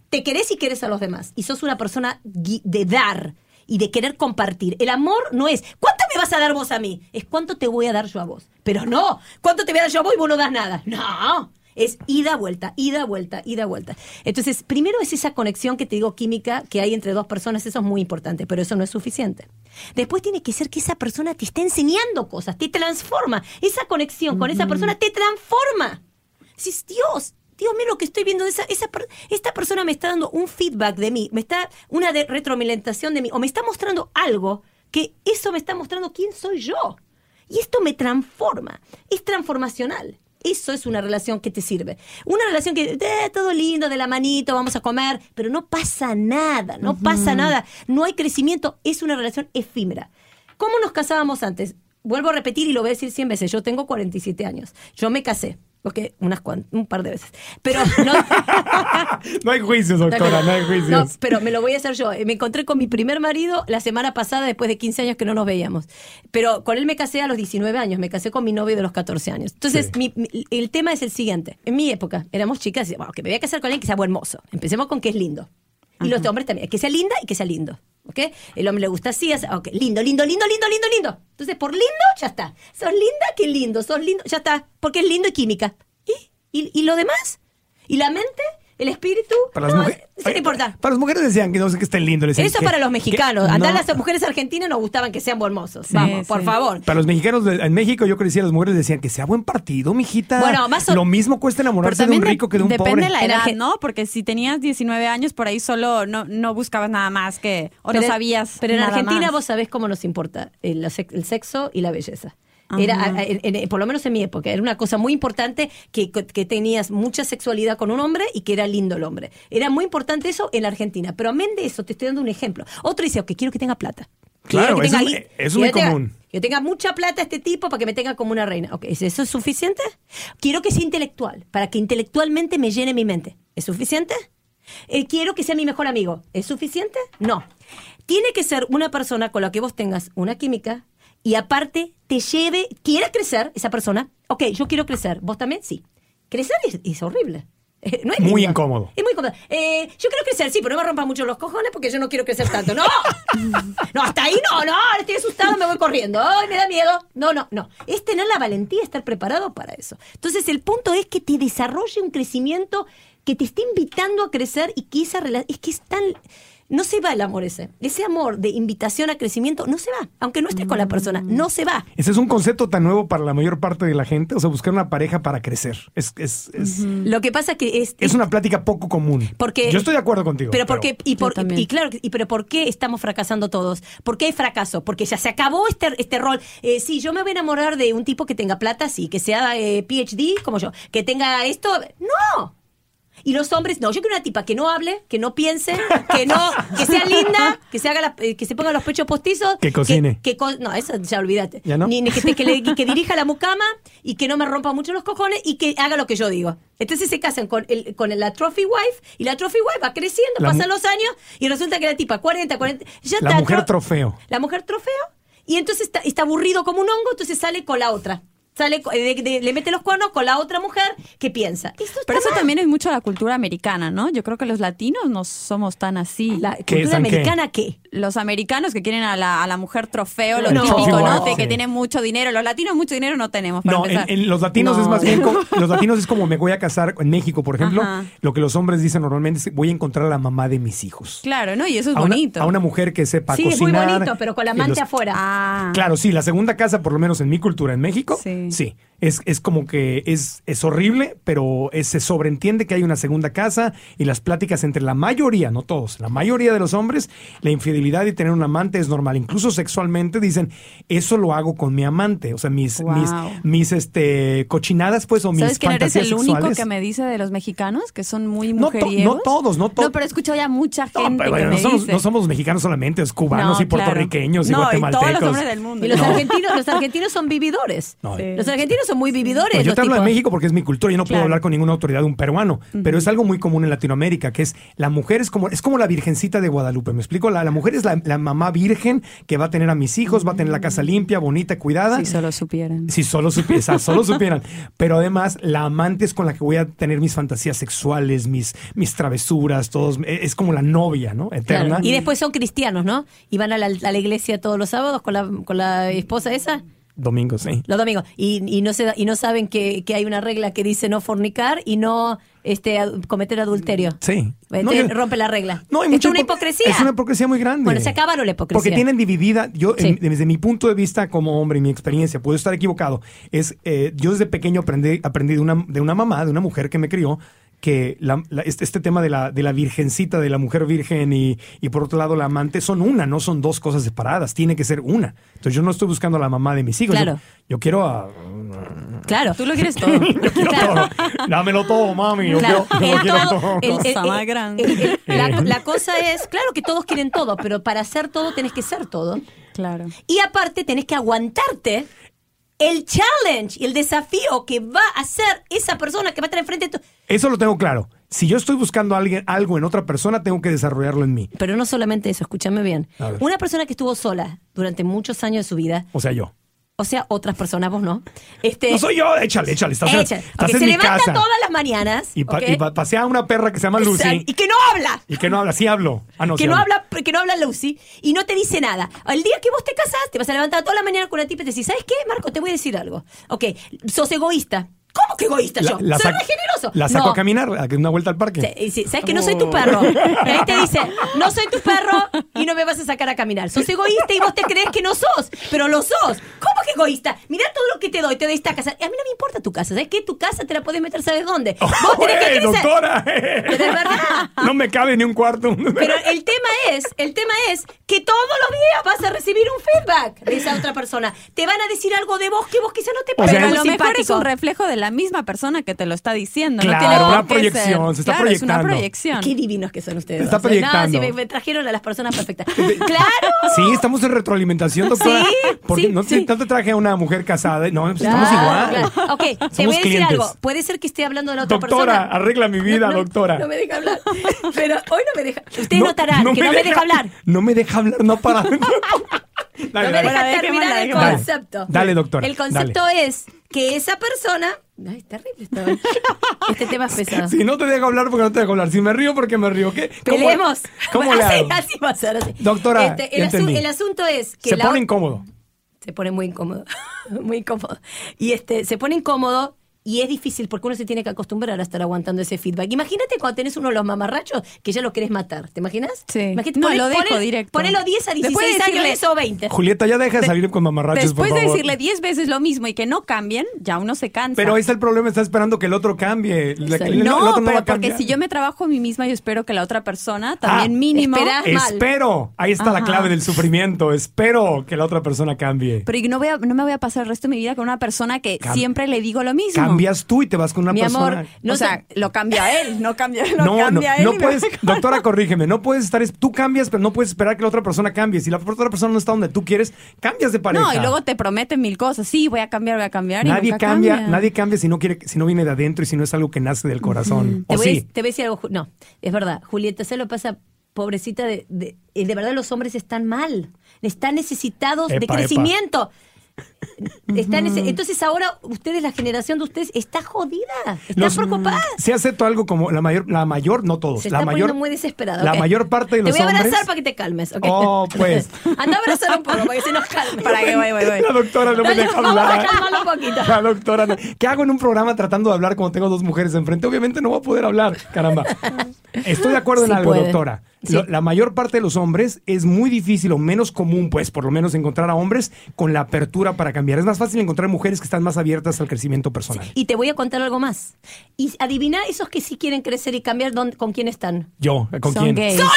Te querés y querés a los demás. Y sos una persona de dar y de querer compartir. El amor no es ¿cuánto me vas a dar vos a mí? Es cuánto te voy a dar yo a vos. Pero no, ¿cuánto te voy a dar yo a vos y vos no das nada? No. Es ida, vuelta, ida, vuelta, ida, vuelta. Entonces, primero es esa conexión que te digo química que hay entre dos personas, eso es muy importante, pero eso no es suficiente. Después tiene que ser que esa persona te esté enseñando cosas, te transforma. Esa conexión con esa persona te transforma. Dices, Dios, Dios mío, lo que estoy viendo, esa, esa, esta persona me está dando un feedback de mí, me está una de retroalimentación de mí, o me está mostrando algo que eso me está mostrando quién soy yo. Y esto me transforma, es transformacional. Eso es una relación que te sirve. Una relación que, eh, todo lindo, de la manito, vamos a comer, pero no pasa nada, no pasa nada, no hay crecimiento, es una relación efímera. ¿Cómo nos casábamos antes? Vuelvo a repetir y lo voy a decir 100 veces, yo tengo 47 años, yo me casé, ok, unas cuan- un par de veces, pero no... No hay juicios, doctora, no hay juicios. No, pero me lo voy a hacer yo. Me encontré con mi primer marido la semana pasada, después de 15 años que no nos veíamos. Pero con él me casé a los 19 años, me casé con mi novio de los 14 años. Entonces, Sí. mi- mi- el tema es el siguiente. En mi época, éramos chicas, y bueno, que me voy a casar con alguien que sea buen mozo. Empecemos con que es lindo. Y los hombres también, que sea linda y que sea lindo. ¿Ok? El hombre le gusta así, así, ok, lindo, lindo, lindo, lindo, lindo, lindo. Entonces, por lindo, ya está. Sos linda, qué lindo, sos lindo, ya está. Porque es lindo y química. ¿Y, y lo demás? ¿Y la mente? ¿El espíritu? Para las No, mujeres. eso no importa. Para las mujeres decían que no sé que estén lindos. Eso que- para los mexicanos. no. Andar las mujeres argentinas nos gustaban que sean hermosos. Sí, Vamos, por favor. Para los mexicanos de- en México, yo crecí, las mujeres decían que sea buen partido, mijita. Bueno, más o- Lo mismo cuesta enamorarse de un de- rico que de un depende pobre. de la edad, ¿no? Porque si tenías 19 años, por ahí solo no, no buscabas nada más que... O Pero no sabías Pero en nada Argentina más. vos sabés cómo nos importa el, sex- el sexo y la belleza. Era, en- en- por lo menos en mi época, era una cosa muy importante que, que tenías mucha sexualidad con un hombre y que era lindo el hombre. Era muy importante eso en la Argentina. Pero amén de eso, te estoy dando un ejemplo. Otro dice, ok, quiero que tenga plata. Quiero Claro, que eso tenga es- muy que tenga- común. Que tenga mucha plata este tipo para que me tenga como una reina. Ok, ¿es eso es suficiente? Quiero que sea intelectual, para que intelectualmente me llene mi mente. ¿Es suficiente? Eh, quiero que sea mi mejor amigo. ¿Es suficiente? No. Tiene que ser una persona con la que vos tengas una química y aparte te lleve, quiera crecer esa persona. Ok, yo quiero crecer. ¿Vos también? Sí. Crecer es, es horrible. Eh, no es Muy lindo. incómodo. Es muy incómodo. Eh, yo quiero crecer, sí, pero no me rompa mucho los cojones porque yo no quiero crecer tanto. ¡No! No, hasta ahí no, no. Estoy asustado, me voy corriendo. ¡Ay, me da miedo! No, no, no. Es tener la valentía, estar preparado para eso. Entonces, el punto es que te desarrolle un crecimiento que te esté invitando a crecer y que esa relación. Es que es tan. No se va el amor ese. Ese amor de invitación a crecimiento no se va. Aunque no estés con la persona, no se va. Ese es un concepto tan nuevo para la mayor parte de la gente. O sea, buscar una pareja para crecer. Es, es, es, Lo que pasa que es. es una plática poco común. Porque, Yo estoy de acuerdo contigo. Pero porque y, por, y claro, y pero ¿por qué estamos fracasando todos? ¿Por qué hay fracaso? Porque ya se acabó este, este rol. Eh, sí, yo me voy a enamorar de un tipo que tenga plata, sí, que sea eh, PhD como yo, que tenga esto. No. Y los hombres, no, yo quiero una tipa que no hable, que no piense, que no, que sea linda, que se haga la- eh, que se ponga los pechos postizos, Que cocine. que, co- no, eso ya olvídate. ¿Ya no? Ni, ni que, que le- que dirija la mucama y que no me rompa mucho los cojones y que haga lo que yo digo. Entonces se casan con, el, con la trophy wife y la trophy wife va creciendo, La pasan los años y resulta que la tipa 40, 40, ya La está mujer tro- trofeo. La mujer trofeo y entonces está, está aburrido como un hongo, entonces sale con la otra. Sale, de- de- le mete los cuernos con la otra mujer que piensa. Esto Pero eso mal. también es mucho la cultura americana, ¿no? Yo creo que los latinos no somos tan así. La ¿Qué, cultura San qué? americana, ¿qué? Los americanos que quieren a la, a la mujer trofeo, lo No. típico, ¿no? De que sí. tienen mucho dinero. Los latinos mucho dinero no tenemos. Para No, en, los latinos No. es más bien como, los latinos es como me voy a casar en México, por ejemplo, Ajá. lo que los hombres dicen normalmente es voy a encontrar a la mamá de mis hijos. Claro, ¿no? Y eso es a, una, bonito. a una mujer que sepa Sí, es muy cocinar. bonito, pero con la amante los- afuera. Ah. Claro, sí, la segunda casa, por lo menos en mi cultura en México, sí, Sí. es, es como que es, es horrible, pero es- se sobreentiende que hay una segunda casa y las pláticas entre la mayoría, no todos, la mayoría de los hombres, la infidelidad y tener un amante es normal. Incluso sexualmente dicen, eso lo hago con mi amante. O sea, mis, Wow. mis, mis este, cochinadas, pues, o mis ¿Sabes que no eres fantasías el único que me dice de los mexicanos que son muy No to- mujeriegos? no todos, no to- No, pero he escuchado ya mucha No, gente pero bueno, que no somos, dice. no somos mexicanos solamente, es cubanos No, y puertorriqueños y claro. No, y guatemaltecos. todos los hombres del mundo. Y los No. argentinos, los argentinos son vividores. No. Sí. Los argentinos son muy vividores. Pues yo te hablo de. México porque es mi cultura, yo no puedo hablar con ninguna autoridad de un peruano, pero es algo muy común en Latinoamérica, que es la mujer es como, es como la virgencita de Guadalupe, ¿me explico? La, la mujer es la, la mamá virgen que va a tener a mis hijos, va a tener la casa limpia, bonita, cuidada. Si solo supieran. Si solo supieran, solo supieran. Pero además, la amante es con la que voy a tener mis fantasías sexuales, mis, mis travesuras, todos. e, Es como la novia, ¿no? Eterna. Claro. Y después son cristianos, ¿no? Y van a la, a la iglesia todos los sábados con la, con la esposa esa. Domingo, sí. Los domingos. Y, y no se, da- y no saben que, que hay una regla que dice no fornicar y no este, cometer adulterio. Sí. No, yo- rompe la regla. No, hay mucha es una hipo- hipocresía. Es una hipocresía muy grande. Bueno, se acabaron la hipocresía. Porque tienen dividida, yo Sí. en- desde mi punto de vista como hombre y mi experiencia, puedo estar equivocado, es eh, yo desde pequeño aprendí, aprendí de, una, de una mamá, de una mujer que me crió, que la- la- este, este tema de la, de la virgencita, de la mujer virgen y, y por otro lado la amante son una, no son dos cosas separadas, tiene que ser una. Entonces yo no estoy buscando a la mamá de mis hijos, Claro. yo, yo quiero a... Claro. Tú lo quieres todo. Yo quiero Claro. todo. Dámelo todo, mami. Yo Claro, quiero, yo el quiero todo- todo. el- el- Cosa el- más grande. el- el- la, la cosa es, claro que todos quieren todo, pero para hacer todo tenés que ser todo. Claro. Y aparte tenés que aguantarte el challenge y el desafío que va a hacer esa persona que va a estar enfrente de tu... Eso lo tengo claro. Si yo estoy buscando alguien, algo en otra persona, tengo que desarrollarlo en mí. Pero no solamente eso, escúchame bien. Una persona que estuvo sola durante muchos años de su vida, O sea, yo. O sea, otras personas, vos no. Este, No soy yo, échale, échale. Estás, Echa. estás en se mi levanta casa. todas las mañanas. Y, pa- y pasea a una perra que se llama Lucy. y que no habla. Y que no habla, sí hablo. Ah, no, que sí no habla que no habla Lucy y no te dice nada. El día que vos te casás, te vas a levantar toda la mañana con una tipa y te decís, ¿sabes qué, Marco? Te voy a decir algo. Ok, sos egoísta. ¿Cómo que egoísta La, yo? la Soy re generoso. La saco No. a caminar, a que una vuelta al parque. Sí, sí, Sabes que no soy tu perro. Y ahí te dice, no soy tu perro y no me vas a sacar a caminar. Sos egoísta y vos te crees que no sos, pero lo sos. ¿Cómo que egoísta? Mirá todo lo que te doy, te doy esta casa. A mí no me importa tu casa. ¿Sabes qué? Tu casa te la podés meter, ¿sabes dónde? Vos tenés que ¡Ey, crecer. doctora! Pero es verdad. No me cabe ni un cuarto. Pero el tema es, el tema es que todos los días vas a recibir un feedback de esa otra persona. Te van a decir algo de vos que vos quizá no te O parece sea, Pero a lo mejor es simpático. un reflejo de la misma persona que te lo está diciendo. Claro, no tiene una proyección, ser. se está claro, Es una proyectando. proyección. Qué divinos que son ustedes. Te está ¿eh? No, proyectando. sí, me, me trajeron a las personas perfectas. ¡Claro! Sí, estamos en retroalimentación, doctora. Sí, Porque sí, no, te, sí. no te traje a una mujer casada. No, pues Claro, estamos igual. claro. Ok, te Somos voy a decir clientes. algo. Puede ser que esté hablando de la otra Doctora, persona. arregla mi vida, No, no, doctora. No me deja hablar. Pero hoy no me deja. Ustedes notarán que no me deja hablar. No me deja hablar, no para. dale, No me dale. deja terminar el concepto. Dale, doctora, El concepto es que esa persona. Ay, es terrible esto. Este tema es pesado. Si no te dejo hablar, porque no te dejo hablar. Si me río, porque me río. ¿Qué? ¿Cómo- Peleemos. ¿Cómo le hago? así va a ser. así. Doctora, Este, el, asu- asunto es que Se la pone incómodo. se pone muy incómodo, muy incómodo. Y este, se pone incómodo y es difícil porque uno se tiene que acostumbrar a estar aguantando ese feedback. Imagínate cuando tenés uno de los mamarrachos que ya lo querés matar, ¿te imaginas? Sí. Imagínate, No, lo dejo poné- directo. Ponelo 10 a Después 16 de años decirle- eso o 20. Julieta, ya deja de salir con mamarrachos, Después por de decirle 10 veces lo mismo y que no cambien, ya uno se cansa. Pero ahí está el problema, está esperando que el otro cambie. La- el- el no, otro no va pero a porque si yo me trabajo a mí misma, yo espero que la otra persona también Ah, mínimo. Espero. Ahí está la clave del sufrimiento. Espero que la otra persona cambie. Pero y no, voy a- no me voy a pasar el resto de mi vida con una persona que Cam- siempre le digo lo mismo. Cambias tú y te vas con una Mi persona. amor, no o sea, lo cambia él, no cambia, lo No, no, cambia él. no y me puedes, doctora, corrígeme, no puedes estar, tú cambias, pero no puedes esperar que la otra persona cambie. Si la otra persona no está donde tú quieres, cambias de pareja. No, y luego te prometen mil cosas. Sí, voy a cambiar, voy a cambiar. y nadie nunca cambia, cambia. nadie cambia si no quiere, si no viene de adentro y si no es algo que nace del corazón. Te ¿O voy, a- sí? te voy a decir algo. No, es verdad. Julieta, se lo pasa, pobrecita, de, de, de verdad los hombres están mal. Están necesitados de epa. Crecimiento. Están nece- Entonces ahora ustedes, la generación de ustedes, está jodida. Está Los- preocupada. Se acepto algo como la mayor, la mayor, no todos, Se la está mayor, muy desesperada. la mayor parte de los Te voy a abrazar hombres. para que te calmes. ok. Oh, pues. Anda a abrazar un poco para que se nos calme. Para que voy, voy, voy. La doctora no me Dale, deja vamos a hablar. calmarlo un poquito. La doctora, no. ¿qué hago en un programa tratando de hablar cuando tengo dos mujeres enfrente? Obviamente no voy a poder hablar, caramba. Estoy de acuerdo en Sí algo, puede. doctora. Sí. La mayor parte de los hombres es muy difícil o menos común, pues, por lo menos encontrar a hombres con la apertura para cambiar. Es más fácil encontrar mujeres que están más abiertas al crecimiento personal. Y te voy a contar algo más. Y adivina esos que sí quieren crecer y cambiar, ¿dónde- ¿con quién están? Yo, ¿con Son quién? gays. ¡Solos!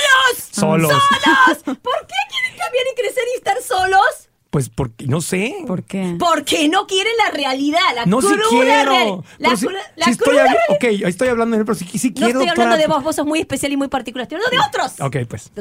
Solos. ¡Solos! ¿Por qué quieren cambiar y crecer y estar solos? Pues porque, no sé. ¿Por qué? Porque no quieren la realidad, la No, sí crura quiero. real- La, cru- la sí estoy, cruda real- ok, estoy hablando de él, pero sí, sí No quiero, estoy hablando doctora. de vos, vos sos muy especial y muy particular. Estoy hablando de otros. Ok, pues.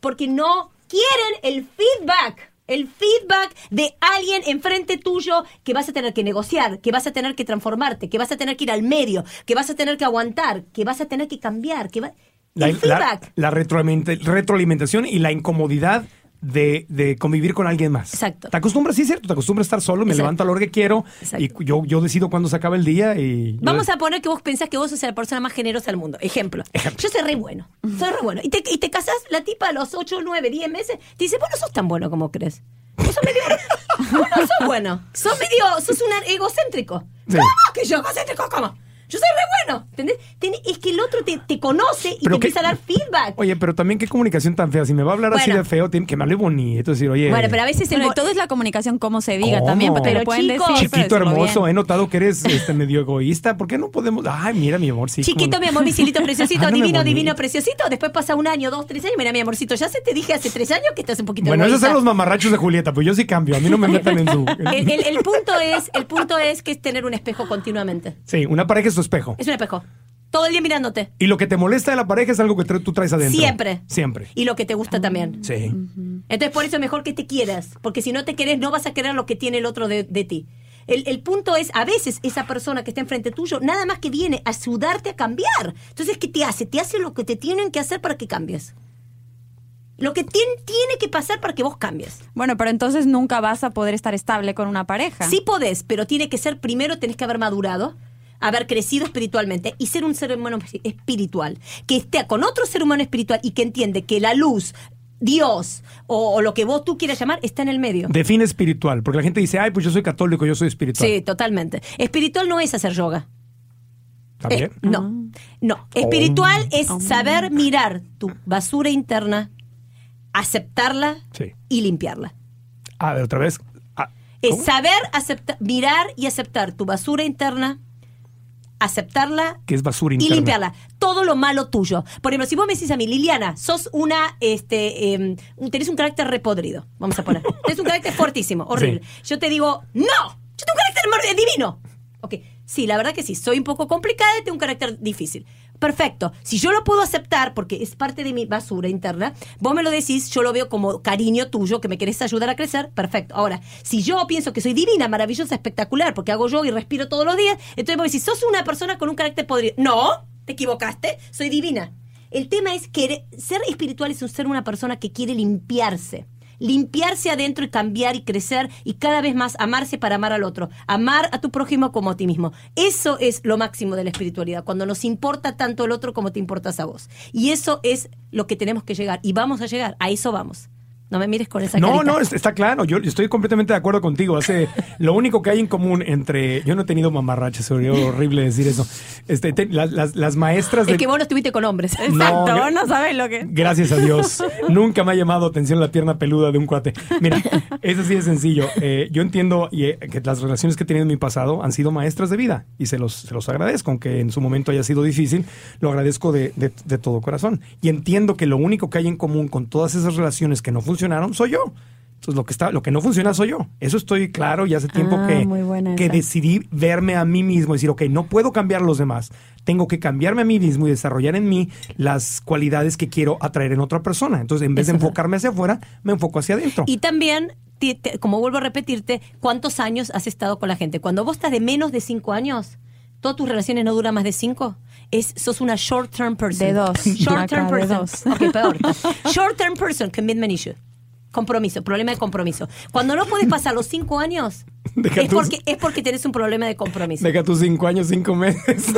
Porque no quieren el feedback. El feedback de alguien enfrente tuyo que vas a tener que negociar, que vas a tener que transformarte, que vas a tener que ir al medio, que vas a tener que aguantar, que vas a tener que cambiar, que va... La, el feedback. la retroalimenta- retroalimentación y la incomodidad de, de convivir con alguien más. Exacto. Te acostumbras, sí es cierto, te acostumbras a estar solo, me Exacto. levanto a la hora que quiero Exacto. y yo, yo decido cuándo se acaba el día y... Vamos a poner que vos pensás que vos sos la persona más generosa del mundo. Ejemplo. Yo soy re bueno. Soy re bueno. Y te, y te casás, la tipa a los 8, 9, 10 meses, te dice, vos no sos tan bueno como crees. Vos sos medio... vos no sos bueno. Sos medio... Sos un egocéntrico. Sí. ¿Cómo que yo egocéntrico? ¿Cómo? Yo soy re bueno. ¿Entendés? Ten- es que el otro te, te conoce y te Pero qué- empieza a dar feedback. Oye, pero también qué comunicación tan fea. Si me va a hablar así Bueno. de feo, tiene que me hable bonito. Decir, oye, bueno, pero a veces el... Bueno, y todo es la comunicación, cómo se diga ¿Cómo? también, porque Pero lo pueden chicos- decir. pero chiquito decirlo hermoso, bien. he notado que eres este, medio egoísta. ¿Por qué no podemos...? Ay, mira, mi amor, sí. Chiquito, mi amor, mi cielito preciosito, Háblame divino, bonito. divino, preciosito. Después pasa un año, dos, tres años. Mira, mi amorcito, ya se te dije hace tres años que estás un poquito Bueno, esos egoísta. son los mamarrachos de Julieta, pues yo sí cambio. A mí no me metan en su... El, el- el punto es, el punto es que es tener un espejo continuamente. Sí, una pareja es tu espejo. Es un espejo. Todo el día mirándote. Y lo que te molesta de la pareja es algo que tra- tú traes adentro. Siempre. Siempre. Y lo que te gusta también. Sí. Entonces, por eso es mejor que te quieras. Porque si no te quieres, no vas a querer lo que tiene el otro de, de ti. El, el punto es, a veces esa persona que está enfrente tuyo, nada más que viene a ayudarte a cambiar. Entonces, ¿qué te hace? Te hace lo que te tienen que hacer para que cambies. Lo que tien- tiene que pasar para que vos cambies. Bueno, pero entonces nunca vas a poder estar estable con una pareja. Sí podés, pero tiene que ser, primero tenés que haber madurado, haber crecido espiritualmente y ser un ser humano espiritual, que esté con otro ser humano espiritual y que entiende que la luz, Dios o, o lo que vos tú quieras llamar está en el medio. Define espiritual, porque la gente dice, ay, pues yo soy católico, yo soy espiritual. Sí, totalmente. Espiritual no es hacer yoga. ¿También? Eh, no, no. Espiritual es saber mirar tu basura interna, aceptarla Sí. y limpiarla. A ver, otra vez. Ah, Es saber aceptar, mirar y aceptar tu basura interna, aceptarla Que es basura y limpiarla. Todo lo malo tuyo. Por ejemplo, si vos me decís a mí, Liliana, sos una, este, eh, tenés un carácter repodrido, vamos a poner. tenés un carácter fortísimo, horrible. Yo te digo, no, yo tengo un carácter mor- divino. Ok, sí, la verdad que sí, soy un poco complicada y tengo un carácter difícil. Perfecto. Si yo lo puedo aceptar porque es parte de mi basura interna, vos me lo decís, yo lo veo como cariño tuyo, que me querés ayudar a crecer, perfecto. Ahora, si yo pienso que soy divina, maravillosa, espectacular, porque hago yoga y respiro todos los días, entonces vos decís, sos una persona con un carácter podrido. No, te equivocaste, soy divina. El tema es que ser espiritual es ser una persona que quiere limpiarse. Limpiarse adentro y cambiar y crecer y cada vez más amarse para amar al otro. Amar a tu prójimo como a ti mismo. Eso es lo máximo de la espiritualidad, cuando nos importa tanto el otro como te importas a vos. Y eso es lo que tenemos que llegar. Y vamos a llegar, a eso vamos. No me mires con esa No, carita. no, es- está claro. Yo estoy completamente de acuerdo contigo. Hace lo único que hay en común entre. Yo no he tenido mamarrachas, sería horrible decir eso. Este, te- las, las- las maestras de. Es que vos no estuviste con hombres. Exacto, gra- no sabes lo que... Gracias a Dios. Nunca me ha llamado atención la pierna peluda de un cuate. Mira, es así de sencillo. Eh, yo entiendo eh, que las relaciones que he tenido en mi pasado han sido maestras de vida y se los, se los agradezco, aunque en su momento haya sido difícil, lo agradezco de, de- de todo corazón. Y entiendo que lo único que hay en común con todas esas relaciones que no funcionaron soy yo. Entonces, lo que, está, lo que no funciona soy yo. Eso estoy claro y hace tiempo Ah, que, que decidí verme a mí mismo y decir, ok, no puedo cambiar a los demás. Tengo que cambiarme a mí mismo y desarrollar en mí las cualidades que quiero atraer en otra persona. Entonces, en vez de Eso. enfocarme hacia afuera, me enfoco hacia adentro. Y también, como vuelvo a repetirte, ¿cuántos años has estado con la gente? Cuando vos estás de menos de cinco años, todas tus relaciones no duran más de cinco. Es, sos una short-term person. De dos. Short-term Acá, de person. dos. Ok, peor. Short-term person, commitment issue. Compromiso, problema de compromiso. Cuando no puedes pasar los cinco años, Deja es tus- porque, es porque tenés un problema de compromiso. Deja tus cinco años, cinco meses.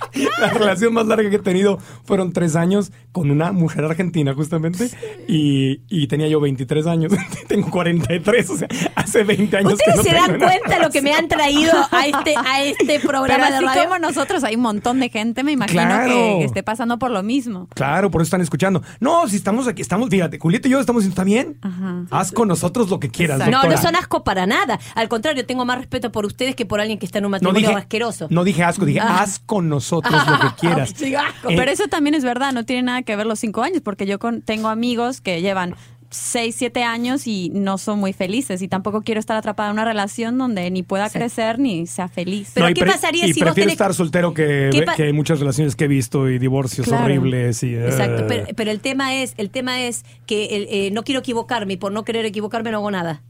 La relación más larga que he tenido fueron tres años con una mujer argentina, justamente. Y, y tenía yo 23 años. Tengo 43, o sea, hace 20 años que ¿Ustedes no se dan cuenta lo que me han traído a este, a este Pero programa de así radio? como nosotros, hay un montón de gente, me imagino, Claro. que, que esté pasando por lo mismo. Claro, por eso están escuchando. No, si estamos aquí, estamos, fíjate, Julieta y yo estamos diciendo, está bien. Ajá. Haz con nosotros lo que quieras. No, no doctora". son asco para nada. Al contrario, tengo más respeto por ustedes que por alguien que está en un No matrimonio dije, asqueroso. no dije asco, dije Ah. haz con nosotros lo que quieras. Eh, Pero eso también es verdad, no tiene nada que ver los cinco años, porque yo con- tengo amigos que llevan seis, siete años y no son muy felices y tampoco quiero estar atrapada en una relación donde ni pueda Sí. crecer ni sea feliz. Pero y ¿qué pasaría y si prefiero tenés- estar soltero que, ¿Qué pa- que hay muchas relaciones que he visto y divorcios Claro. horribles y Exacto, eh, pero, pero el tema es, el tema es que el, eh, no quiero equivocarme y por no querer equivocarme no hago nada.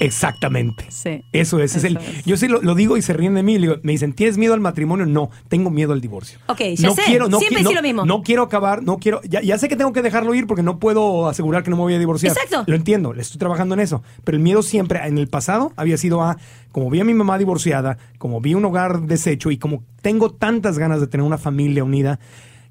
Exactamente. Sí. Eso es, es el, es. yo sí lo, lo digo y se ríen de mí. digo- me dicen, ¿tienes miedo al matrimonio? No, tengo miedo al divorcio. Ok, ya no sé, quiero, no, siempre qui- no- lo mismo. No quiero acabar, no quiero. Ya, ya sé que tengo que dejarlo ir porque no puedo asegurar que no me voy a divorciar. Exacto. Lo entiendo, le estoy trabajando en eso. Pero el miedo siempre, en el pasado, había sido a, como vi a mi mamá divorciada, como vi un hogar deshecho y como tengo tantas ganas de tener una familia unida,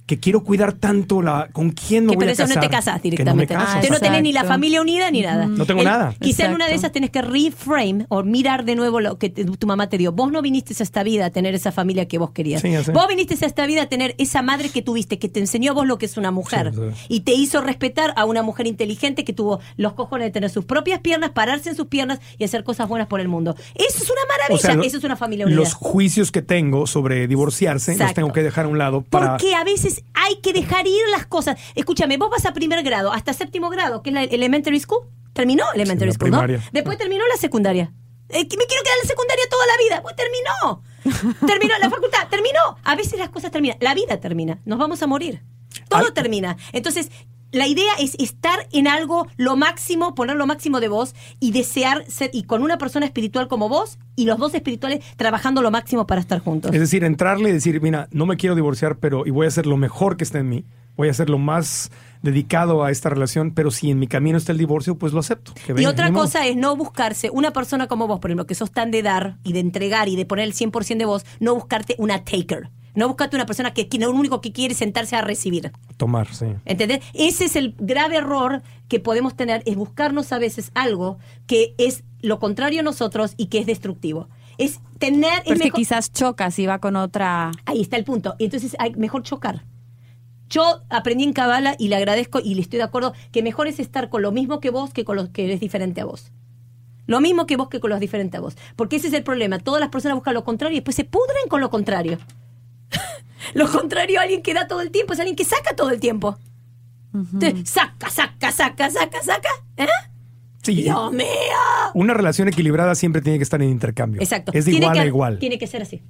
que quiero cuidar tanto la con quién me Que voy pero a eso casar. no te casas Que no me directamente. caso, Usted no tenés ni la familia unida ni nada. No tengo El- nada. Quizá en una de esas tenés que reframe o mirar de nuevo lo que te- tu mamá te dio. Vos no viniste a esta vida a tener esa familia que vos querías. Sí. Vos viniste a esta vida a tener esa madre que tuviste, que te enseñó a vos lo que es una mujer. Sí, sí. Y te hizo respetar a una mujer inteligente que tuvo los cojones de tener sus propias piernas, pararse en sus piernas y hacer cosas buenas por el mundo. Eso es una maravilla. O sea, lo- Eso es una familia unida. Los juicios que tengo sobre divorciarse los tengo que dejar a un lado para. Porque a veces hay que dejar ir las cosas. Escúchame, vos vas a primer grado, hasta séptimo grado, que es la elementary school. Terminó elementary school. ¿no? Después terminó la secundaria. Eh, me quiero quedar en la secundaria toda la vida. Pues terminó. terminó la facultad, terminó. A veces las cosas terminan. La vida termina. Nos vamos a morir. Todo Ay. termina. Entonces, la idea es estar en algo lo máximo, poner lo máximo de vos y desear ser, y con una persona espiritual como vos y los dos espirituales trabajando lo máximo para estar juntos. Es decir, entrarle y decir, mira, no me quiero divorciar, pero y voy a hacer lo mejor que esté en mí. Voy a ser lo más dedicado a esta relación, pero si en mi camino está el divorcio, pues lo acepto. que Y otra cosa es no buscarse una persona como vos, por ejemplo, que sos tan de dar y de entregar y de poner el 100% de vos, no buscarte una taker. No buscarte una persona que, que lo único que quiere es sentarse a recibir. Tomar, sí. ¿Entendés? Ese es el grave error que podemos tener, es buscarnos a veces algo que es lo contrario a nosotros y que es destructivo. Es tener... Pero es es que quizás chocas y va con otra... Ahí está el punto. Y entonces hay mejor chocar. Yo aprendí en Cabala y le agradezco y le estoy de acuerdo que mejor es estar con lo mismo que vos que con lo que es diferente a vos. Lo mismo que vos que con los diferentes a vos. Porque ese es el problema. Todas las personas buscan lo contrario y después se pudren con lo contrario. Lo contrario a alguien que da todo el tiempo es alguien que saca todo el tiempo. Entonces, saca, saca, saca, saca, saca. ¿Eh? Sí, Dios mío. una relación equilibrada siempre tiene que estar en intercambio. Exacto. Es de Tiene igual que- a igual. Tiene que ser así.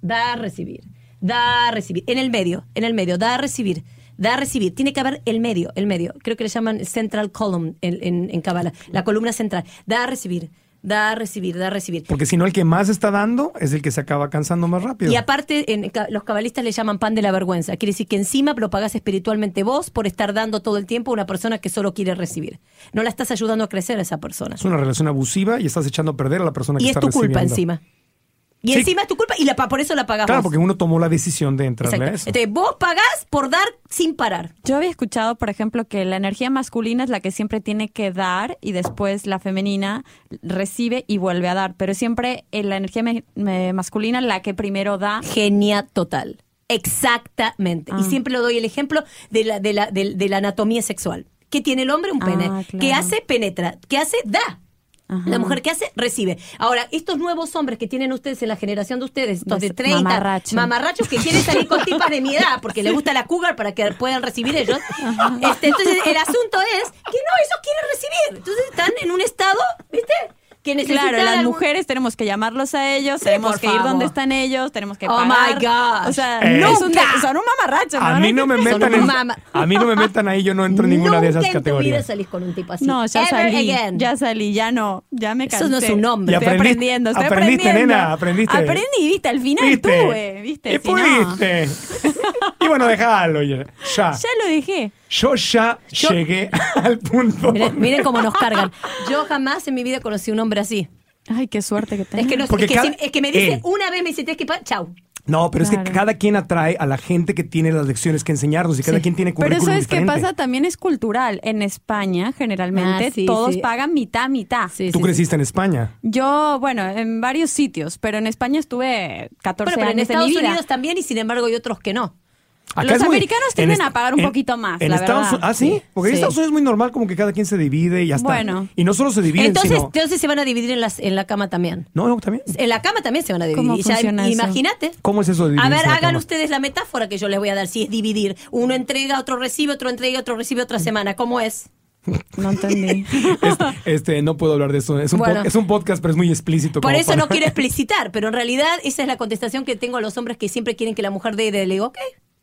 Da a recibir. Da a recibir. En el medio, en el medio. Da a recibir. Da a recibir. Tiene que haber el medio, el medio. Creo que le llaman central column en, en, en Kabbalah. La columna central. Da a recibir. Da a recibir, da a recibir. Porque si no, el que más está dando es el que se acaba cansando más rápido. Y aparte, en, los cabalistas le llaman pan de la vergüenza. Quiere decir que encima lo pagás espiritualmente vos por estar dando todo el tiempo a una persona que solo quiere recibir. No la estás ayudando a crecer a esa persona. Es una relación abusiva y estás echando a perder a la persona que Y es está tu culpa encima. Y Sí. encima es tu culpa y la, pa- por eso la pagás Claro, porque uno tomó la decisión de entrarle Exacto. a eso. Entonces, vos pagás por dar sin parar. Yo había escuchado, por ejemplo, que la energía masculina es la que siempre tiene que dar y después la femenina recibe y vuelve a dar, pero siempre eh, la energía me- me- masculina la que primero da. Genia total. Exactamente. Y Ah. siempre lo doy el ejemplo de la, de la, de, de la anatomía sexual. ¿Qué tiene el hombre? Un Ah, pene. claro. ¿Qué hace? Penetra. ¿Qué hace? Da. La mujer que hace, recibe. Ahora, estos nuevos hombres que tienen ustedes en la generación de ustedes, estos de 30, mamarrachos que quieren salir con tipas de mi edad porque les gusta la cougar para que puedan recibir ellos. Este, entonces, el asunto es que no, ellos quieren recibir. Entonces, están en un estado, ¿viste? Que necesitan Claro, las algún- mujeres tenemos que llamarlos a ellos, Sí, tenemos que ir donde están ellos, tenemos que Oh pagar. my gosh. O sea, Eh. es un- ¡Nunca! son un mamarracho. A mí no me metan en, a mí no me metan ahí, yo no entro en ninguna de esas Nunca en categorías. salís con un tipo así. No, ya Ever salí, again. ya salí, ya no, ya me Eso cansé. no es un nombre. Estoy aprendiste- aprendiendo, estoy aprendiste, aprendiendo. nena, aprendiste. Aprendí, viste, al final ¿Viste? tuve, viste, Y si no, y bueno, déjalo ya. Ya. ya lo dejé. Yo ya Yo- llegué al punto. Miren, miren cómo nos cargan. Yo jamás en mi vida conocí un hombre así. Ay, qué suerte que tengo. Es que, no, Porque es, que cada- si- es que me dice Eh. una vez, me dice, tienes que pa- chau. No, pero es que Claro. cada quien atrae a la gente que tiene las lecciones que enseñarnos y cada Sí. quien tiene Pero currículum eso es que diferente. pasa también es cultural. En España, generalmente, Ah, sí, todos sí. pagan mitad, mitad. Sí, Tú sí, creciste en España. Yo, bueno, en varios sitios, pero en España estuve 14 Bueno, pero en años de Estados mi vida. Unidos también y sin embargo hay otros que no. Acá Los muy- americanos en tienden a pagar un en- poquito más, en la Estados verdad. Ah, sí, Sí. porque en Sí. Estados Unidos es muy normal como que cada quien se divide y ya está. Bueno. Y no solo se dividen, Entonces, sino... entonces se van a dividir en, las, en la cama también. No, no, también. En la cama también se van a dividir. ¿Cómo ya, funciona eso? Imagínate. ¿Cómo es eso de A ver, la hagan cama? ustedes la metáfora que yo les voy a dar. Si es dividir. Uno entrega, otro recibe, otro entrega, otro recibe otra semana. ¿Cómo es? No entendí. Este, este, no puedo hablar de eso. Es un, Bueno. es un podcast, pero es muy explícito. Por eso para- no quiero explicitar, pero en realidad esa es la contestación que tengo a los hombres que siempre quieren que la mujer dé. y Le digo, ok,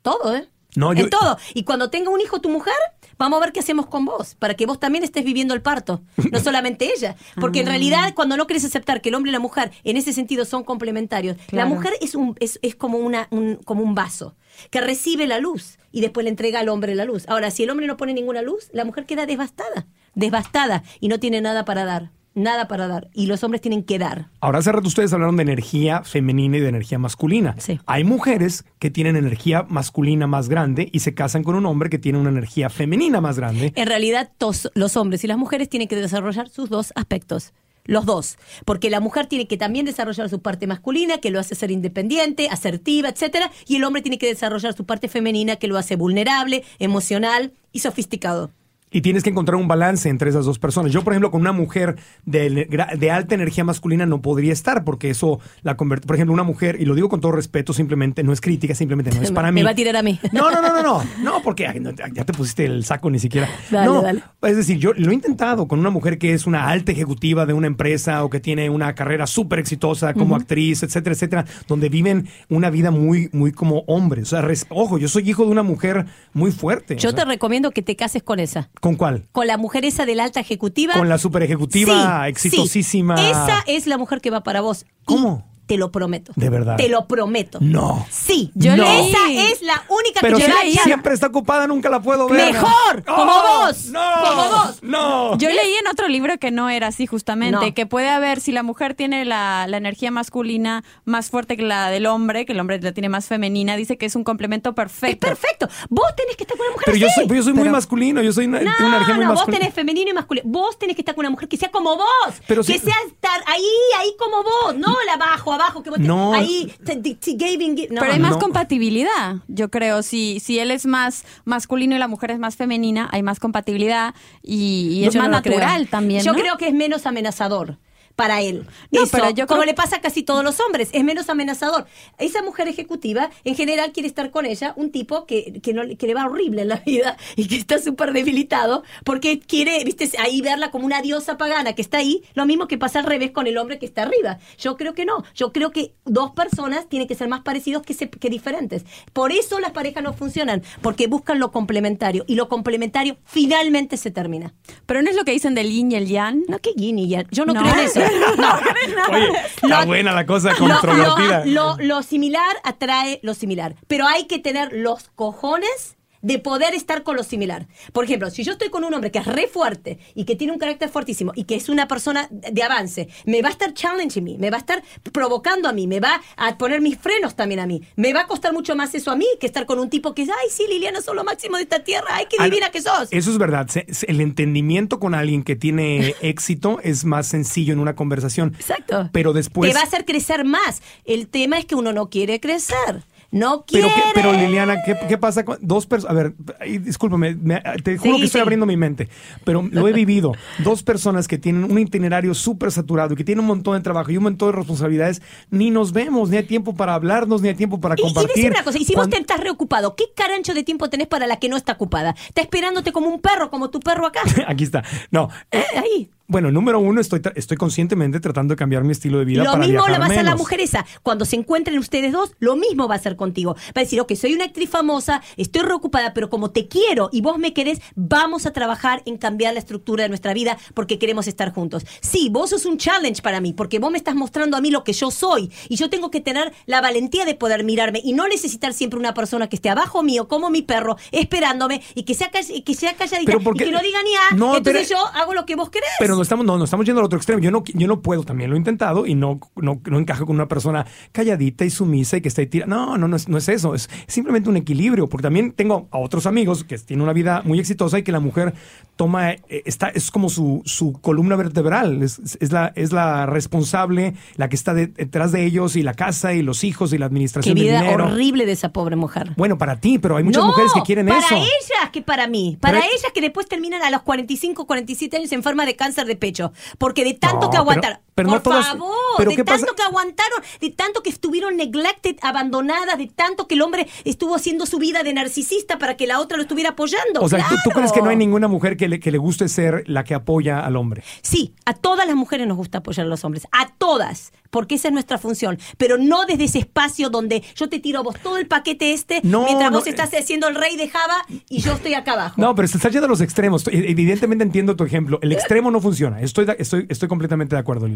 todo, ¿eh? No, yo- En todo. Y cuando tenga un hijo tu mujer, vamos a ver qué hacemos con vos, para que vos también estés viviendo el parto, no solamente ella. Porque Ah. en realidad, cuando no querés aceptar que el hombre y la mujer en ese sentido son complementarios, la mujer es, un, es, es como, una, un, como un vaso que recibe la luz y después le entrega al hombre la luz. Ahora, si el hombre no pone ninguna luz, la mujer queda devastada, devastada y no tiene nada para dar. Nada para dar. Y los hombres tienen que dar. Ahora hace rato ustedes hablaron de energía femenina y de energía masculina. Sí. Hay mujeres que tienen energía masculina más grande y se casan con un hombre que tiene una energía femenina más grande. En realidad, tos- los hombres y las mujeres tienen que desarrollar sus dos aspectos. Los dos. Porque la mujer tiene que también desarrollar su parte masculina, que lo hace ser independiente, asertiva, etcétera, y el hombre tiene que desarrollar su parte femenina, que lo hace vulnerable, emocional y sofisticado. Y tienes que encontrar un balance entre esas dos personas. Yo, por ejemplo, con una mujer de, alta energía masculina no podría estar porque eso la convierte. Por ejemplo, una mujer, y lo digo con todo respeto, simplemente no es crítica, simplemente no es para Me mí. va a tirar a mí. No, no, no, no, no. No, porque ay, no, ya te pusiste el saco ni siquiera. Dale, no, dale. es decir, yo lo he intentado con una mujer que es una alta ejecutiva de una empresa o que tiene una carrera súper exitosa como actriz, etcétera, etcétera, donde viven una vida muy, muy como hombres. O sea, ojo, yo soy hijo de una mujer muy fuerte. Yo O sea, te recomiendo que te cases con esa. ¿Con cuál? Con la mujer esa de la alta ejecutiva. Con la super ejecutiva, Sí, exitosísima. sí. Esa es la mujer que va para vos. ¿Cómo? Te lo prometo. ¿De verdad? Te lo prometo. No. Sí. Yo No. leí- Esa es la única Pero que a echar- siempre está ocupada, nunca la puedo ver. Mejor, como ¡Oh! vos, No, como vos. No. Yo leí en otro libro que no era así justamente, No. que puede haber, si la mujer tiene la, la energía masculina más fuerte que la del hombre, que el hombre la tiene más femenina, dice que es un complemento Es perfecto. perfecto. Vos tenés que estar con una mujer Pero yo así. soy, yo soy muy Pero- masculino, yo soy una, No, tengo una energía muy no, vos tenés femenino y masculino. Vos tenés que estar con una mujer que sea como vos. Pero que si- sea estar ahí, ahí como vos. No la abajo, abajo, que vos te- No. ahí. te- te- te giving, gi- no. Pero hay más No. compatibilidad, yo creo. Si, si él es más masculino y la mujer es más femenina, hay más compatibilidad y, y es más no lo creo. natural también. Yo creo que es menos amenazador para él. No, Eso, pero yo como creo- le pasa a casi todos los hombres, es menos amenazador. Esa mujer ejecutiva, en general, quiere estar con ella un tipo que, que, no, le- que le va horrible en la vida y que está súper debilitado porque quiere, viste, ahí verla como una diosa pagana que está ahí, lo mismo que pasa al revés con el hombre que está arriba. Yo creo que no. Yo creo que dos personas tienen que ser más parecidos que, se- que diferentes. Por eso las parejas no funcionan, porque buscan lo complementario y lo complementario finalmente se termina. Pero no es lo que dicen del yin y el yang. No, que yin y yang. Yo no, No. creo en eso. No. Oye, está Lo- buena la cosa Lo, controvertida. lo- lo similar atrae lo similar. Pero hay que tener los cojones de poder estar con lo similar. Por ejemplo, si yo estoy con un hombre que es re fuerte y que tiene un carácter fuertísimo y que es una persona de avance, me va a estar challenging me, me va a estar provocando a mí, me va a poner mis frenos también a mí. Me va a costar mucho más eso a mí que estar con un tipo que es, ay, sí, Liliana, sos lo máximo de esta tierra, ay, qué divina que sos. Eso es verdad. El entendimiento con alguien que tiene éxito es más sencillo en una conversación. Exacto. Pero después. Te va a hacer crecer más. El tema es que uno no quiere crecer. No Pero, quiere. qué- pero Liliana, ¿qué, qué pasa con dos personas? A ver, discúlpame, me- te juro Sí, que estoy sí. abriendo mi mente, pero lo he vivido. Dos personas que tienen un itinerario súper saturado y que tienen un montón de trabajo y un montón de responsabilidades, ni nos vemos, ni hay tiempo para hablarnos, ni hay tiempo para Y, y compartir. decime una cosa, y si vos Cuando- te estás reocupado, ¿qué carancho de tiempo tenés para la que no está ocupada? Está esperándote como un perro, como tu perro acá. Aquí está. No, Eh, Ahí. Bueno, número uno, estoy, estoy conscientemente tratando de cambiar mi estilo de vida Lo para mismo le va a hacer la mujer esa. Cuando se encuentren ustedes dos, lo mismo va a hacer contigo. Va a decir, ok, soy una actriz famosa, estoy reocupada, pero como te quiero y vos me querés, vamos a trabajar en cambiar la estructura de nuestra vida porque queremos estar juntos. Sí, vos sos un challenge para mí, porque vos me estás mostrando a mí lo que yo soy. Y yo tengo que tener la valentía de poder mirarme y no necesitar siempre una persona que esté abajo mío, como mi perro, esperándome y que sea, que sea calladita Pero ¿por y que no diga ni a. No, entonces pero- yo hago lo que vos querés. Pero no estamos, no, no estamos yendo al otro extremo. Yo no, yo no puedo, también lo he intentado y no, no, no encajo con una persona calladita y sumisa y que está ahí tira. No, no, no es, no es eso. Es simplemente un equilibrio. Porque también tengo a otros amigos que tienen una vida muy exitosa y que la mujer toma, eh, está, es como su, su columna vertebral. Es, es la, es la responsable, la que está de- detrás de ellos y la casa y los hijos y la Qué administración del vida dinero. horrible de esa pobre mujer. Bueno, para ti, pero hay muchas no, mujeres que quieren para eso. ellas que para mí. Para Pero- ellas que después terminan a los 45, 47 años enfermas de cáncer de pecho. Porque de tanto No, que aguantaron. Pero por no todas- favor, pero de ¿qué tanto pasa? que aguantaron, de tanto que estuvieron neglected, abandonadas, de tanto que el hombre estuvo haciendo su vida de narcisista para que la otra lo estuviera apoyando. O sea, ¿tú, crees que no hay ninguna mujer que le, que le guste ser la que apoya al hombre? Sí, a todas las mujeres nos gusta apoyar a los hombres, a todas, porque esa es nuestra función, pero no desde ese espacio donde yo te tiro a vos todo el paquete este, No, mientras no, vos estás eh. haciendo el rey de Java y yo estoy acá abajo. No, pero se está yendo a los extremos. Evidentemente entiendo tu ejemplo. El extremo no funciona. Estoy, estoy, estoy completamente de acuerdo,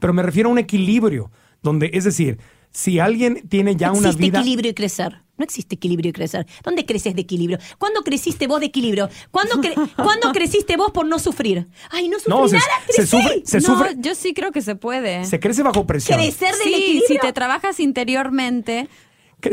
Pero me refiero a un equilibrio, donde, es decir, si alguien tiene ya una existe vida... equilibrio y crecer. No existe equilibrio y crecer. ¿Dónde creces de equilibrio? ¿Cuándo creciste vos de equilibrio? ¿Cuándo, cre- ¿cuándo creciste vos por no sufrir? Ay, no sufrí No, se- nada, se crecí. sufre- se no, sufre- yo sí creo que se puede. Se crece bajo presión. Crecer del sí, equilibrio. si te trabajas interiormente.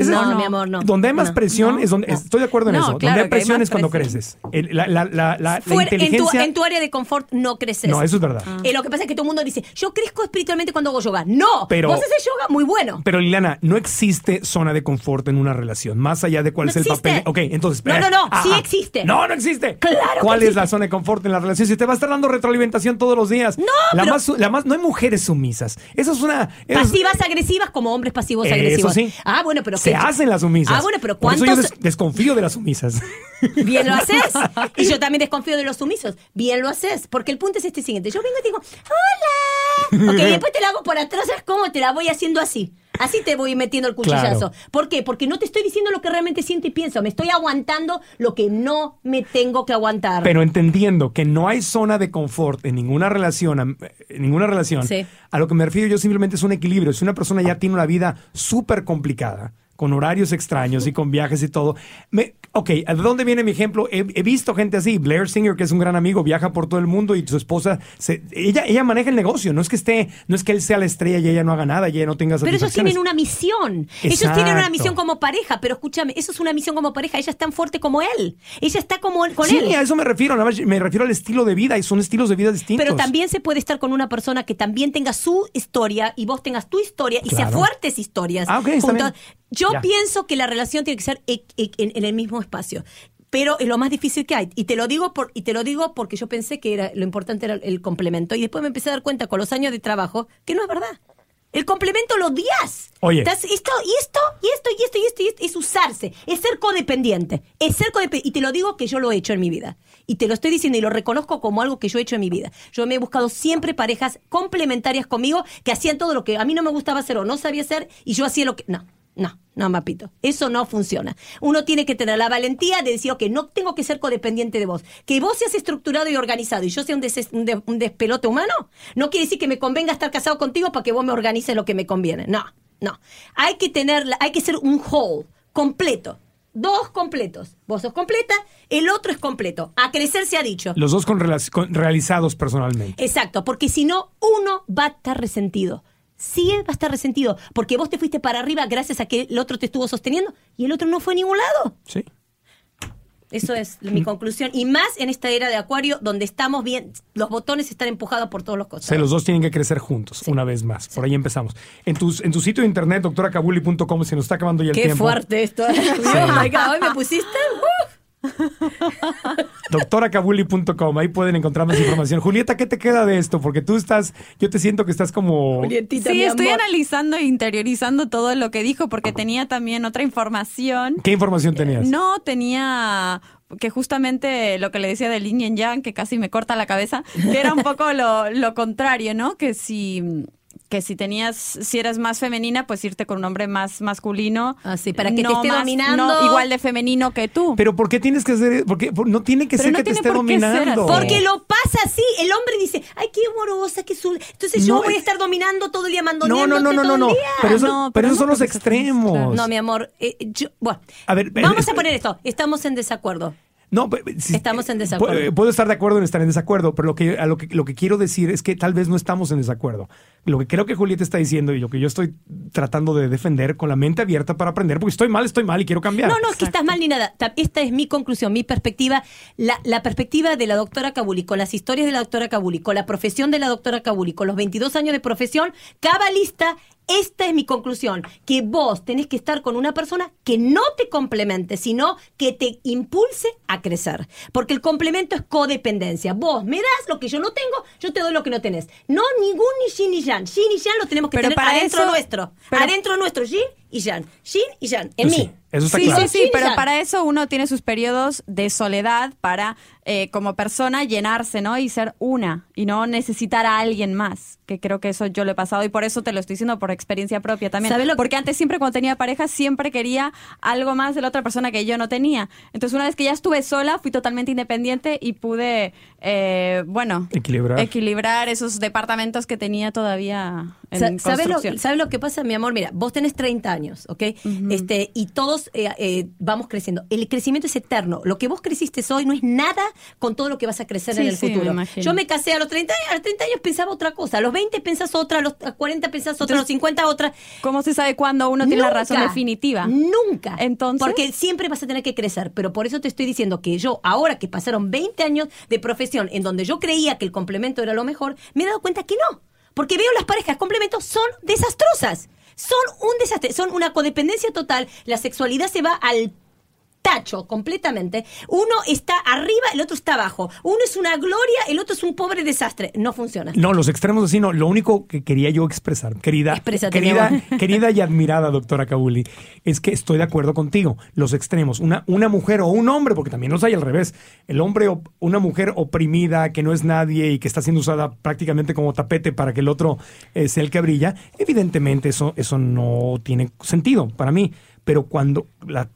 No, no, mi amor, no. Donde hay más No, presión no, es donde... Estoy de acuerdo en eso. claro donde hay presión es cuando presión. creces. El- la, la- la- la- la Fuera- en, tu, inteligencia... en tu área de confort no creces. No, eso es verdad. Eh, lo que pasa es que todo el mundo dice, yo crezco espiritualmente cuando hago yoga. No, Pero- vos haces yoga muy bueno. Pero Liliana, no existe zona de confort en una relación, más allá de cuál es el papel. Ok, entonces. No, eh, no, no, sí ajá. existe. No, no existe. Claro que ¿Cuál es la zona de confort en la relación? Si te va a estar dando retroalimentación todos los días. No, la pero- más, la más, no hay mujeres sumisas. Eso es una. eso es- Pasivas agresivas como hombres pasivos Eso agresivos. sí. Ah, bueno, pero Se hacen las sumisas. Ah, bueno, pero Por eso yo ¿cuántos- des- desconfío de las sumisas. Bien lo haces. Y yo también desconfío de los sumisos. Bien lo haces. Porque el punto es este siguiente. Yo vengo y digo, hola. Ok, y después te la hago por atrás. ¿Sabes cómo? Te la voy haciendo así. Así te voy metiendo el cuchillazo. Claro. ¿Por qué? Porque no te estoy diciendo lo que realmente siento y pienso. Me estoy aguantando lo que no me tengo que aguantar. Pero entendiendo que no hay zona de confort en ninguna relación, en ninguna relación, Sí. a lo que me refiero yo simplemente es un equilibrio. Si una persona ya tiene una vida súper complicada, con horarios extraños y con viajes y todo. Me, ok, ¿de dónde viene mi ejemplo? He, he visto gente así. Blair Singer, que es un gran amigo, viaja por todo el mundo y su esposa, se- ella, ella maneja el negocio. No es que esté, no es que él sea la estrella y ella no haga nada y ella no tenga Pero ellos tienen una misión. Ellos tienen una misión como pareja. Pero escúchame, eso es una misión como pareja. Ella es tan fuerte como él. Ella está como con Sí, él. a eso me refiero. Nada más me refiero al estilo de vida y son estilos de vida distintos. Pero también se puede estar con una persona que también tenga su historia y vos tengas tu historia y sea Claro. fuertes historias. Ah, ok, está juntos. bien. Yo Ya. pienso que la relación tiene que ser e- e- en, en el mismo espacio. Pero es lo más difícil que hay. Y te lo digo por, y te lo digo porque yo pensé que era, lo importante era el complemento. Y después me empecé a dar cuenta con los años de trabajo que no es verdad. El complemento lo odias. Oye. Estás- esto, y esto, y esto, y esto, y esto, y esto, es usarse. Es ser codependiente. Es ser codependiente. Y te lo digo que yo lo he hecho en mi vida. Y te lo estoy diciendo y lo reconozco como algo que yo he hecho en mi vida. Yo me he buscado siempre parejas complementarias conmigo que hacían todo lo que a mí no me gustaba hacer o no sabía hacer y yo hacía lo que... No. No, no, mapito. Eso no funciona. Uno tiene que tener la valentía de decir, ok, no tengo que ser codependiente de vos. Que vos seas estructurado y organizado y yo sea un, des- un de- un despelote humano, no quiere decir que me convenga estar casado contigo para que vos me organices lo que me conviene. No, no. Hay que tener, hay que ser un whole, completo. Dos completos. Vos sos completa, el otro es completo. A crecer se ha dicho. Los dos con con- realizados personalmente. Exacto, porque si no, uno va a estar resentido. Sí va a estar resentido, porque vos te fuiste para arriba gracias a que el otro te estuvo sosteniendo y el otro no fue a ningún lado. Sí. Eso es mi conclusión. Y más en esta era de Acuario, donde estamos bien, los botones están empujados por todos los O costados. sea, los dos tienen que crecer juntos, una vez más. Por ahí empezamos. En, tus, en tu sitio de internet, doctoracabuli.com, se nos está acabando ya el Qué tiempo. fuerte esto. Oh my God, hoy me pusiste. Doctoracabuli.com, ahí pueden encontrar más información. Julieta, ¿qué te queda de esto? Porque tú estás, yo te siento que estás como... Julietita, Sí, mi estoy amor. analizando e interiorizando todo lo que dijo porque tenía también otra información. ¿Qué información tenías? No, tenía que justamente lo que le decía del yin y yang, que casi me corta la cabeza, que era un poco lo, lo contrario, ¿no? Que si que si tenías, si eras más femenina, pues irte con un hombre más masculino. Ah, sí, para que te esté dominando. No, igual de femenino que tú. Pero ¿por qué tienes que hacer? Porque no tiene que Pero ser no que te esté ser dominando. así. Porque lo pasa así. El hombre dice, ay, qué amorosa, qué su... Entonces yo No, voy a es- estar dominando todo el día, No, mandoneándote no, no, no, todo no, el no. día. Pero, eso, No, pero pero esos no son los extremos. No, mi amor. eh, yo- bueno, A ver, vamos eh, a poner esto. Estamos en desacuerdo. No, si- Estamos en desacuerdo. pu- Puedo estar de acuerdo en estar en desacuerdo, pero lo que, a lo que lo que quiero decir es que tal vez no estamos en desacuerdo. Lo que creo que Julieta está diciendo y lo que yo estoy tratando de defender con la mente abierta para aprender, porque estoy mal, estoy mal y quiero cambiar. No, no, es que estás mal ni nada. Ta- Esta es mi conclusión, mi perspectiva. La, la perspectiva de la doctora Kabuli, con las historias de la doctora Kabuli, con la profesión de la doctora Kabuli, con los 22 años de profesión, cabalista, esta es mi conclusión. Que vos tenés que estar con una persona que no te complemente, sino que te impulse a crecer. Porque el complemento es codependencia. Vos me das lo que yo no tengo, yo te doy lo que no tenés. No ningún ni yin ni yang. Yin y yang lo tenemos que Pero tener para adentro eso- nuestro. pero- adentro nuestro, yin y yang. Yin y yang. En Pues sí, mí. eso está sí, claro. sí, sí, pero para eso uno tiene sus periodos de soledad para, eh, como persona, llenarse, ¿no? Y ser una y no necesitar a alguien más, que creo que eso yo lo he pasado y por eso te lo estoy diciendo por experiencia propia también. ¿Sabe lo que- Porque antes siempre cuando tenía pareja siempre quería algo más de la otra persona que yo no tenía. Entonces una vez que ya estuve sola, fui totalmente independiente y pude, eh, bueno, Equilibrar. equilibrar esos departamentos que tenía todavía en ¿Sabes lo, construcción. ¿Sabes lo que pasa, mi amor? Mira, vos tenés 30 años, ¿ok? este, y todos eh, eh, vamos creciendo. El crecimiento es eterno. Lo que vos creciste hoy no es nada con todo lo que vas a crecer Sí, en el sí, futuro. Yo me casé a los 30 años, a los 30 años pensaba otra cosa. A los 20 pensás otra, a los 40 pensás otra, a los 50 otra. ¿Cómo se sabe cuándo uno tiene la razón definitiva? Nunca. Entonces- Porque siempre vas a tener que crecer. Pero por eso te estoy diciendo que yo, ahora que pasaron 20 años de profesión en donde yo creía que el complemento era lo mejor, me he dado cuenta que no. Porque veo las parejas complementos son desastrosas. Son un desastre, son una codependencia total. La sexualidad se va al tacho completamente. Uno está arriba, el otro está abajo. Uno es una gloria, el otro es un pobre desastre. No funciona. No, los extremos así no. Lo único que quería yo expresar, querida, Exprésate, querida, querida y admirada doctora Kabuli, es que estoy de acuerdo contigo. Los extremos, una, una mujer o un hombre, porque también los hay al revés. El hombre o una mujer oprimida que no es nadie y que está siendo usada prácticamente como tapete para que el otro eh, sea el que brilla. Evidentemente eso, eso no tiene sentido para mí. Pero cuando la,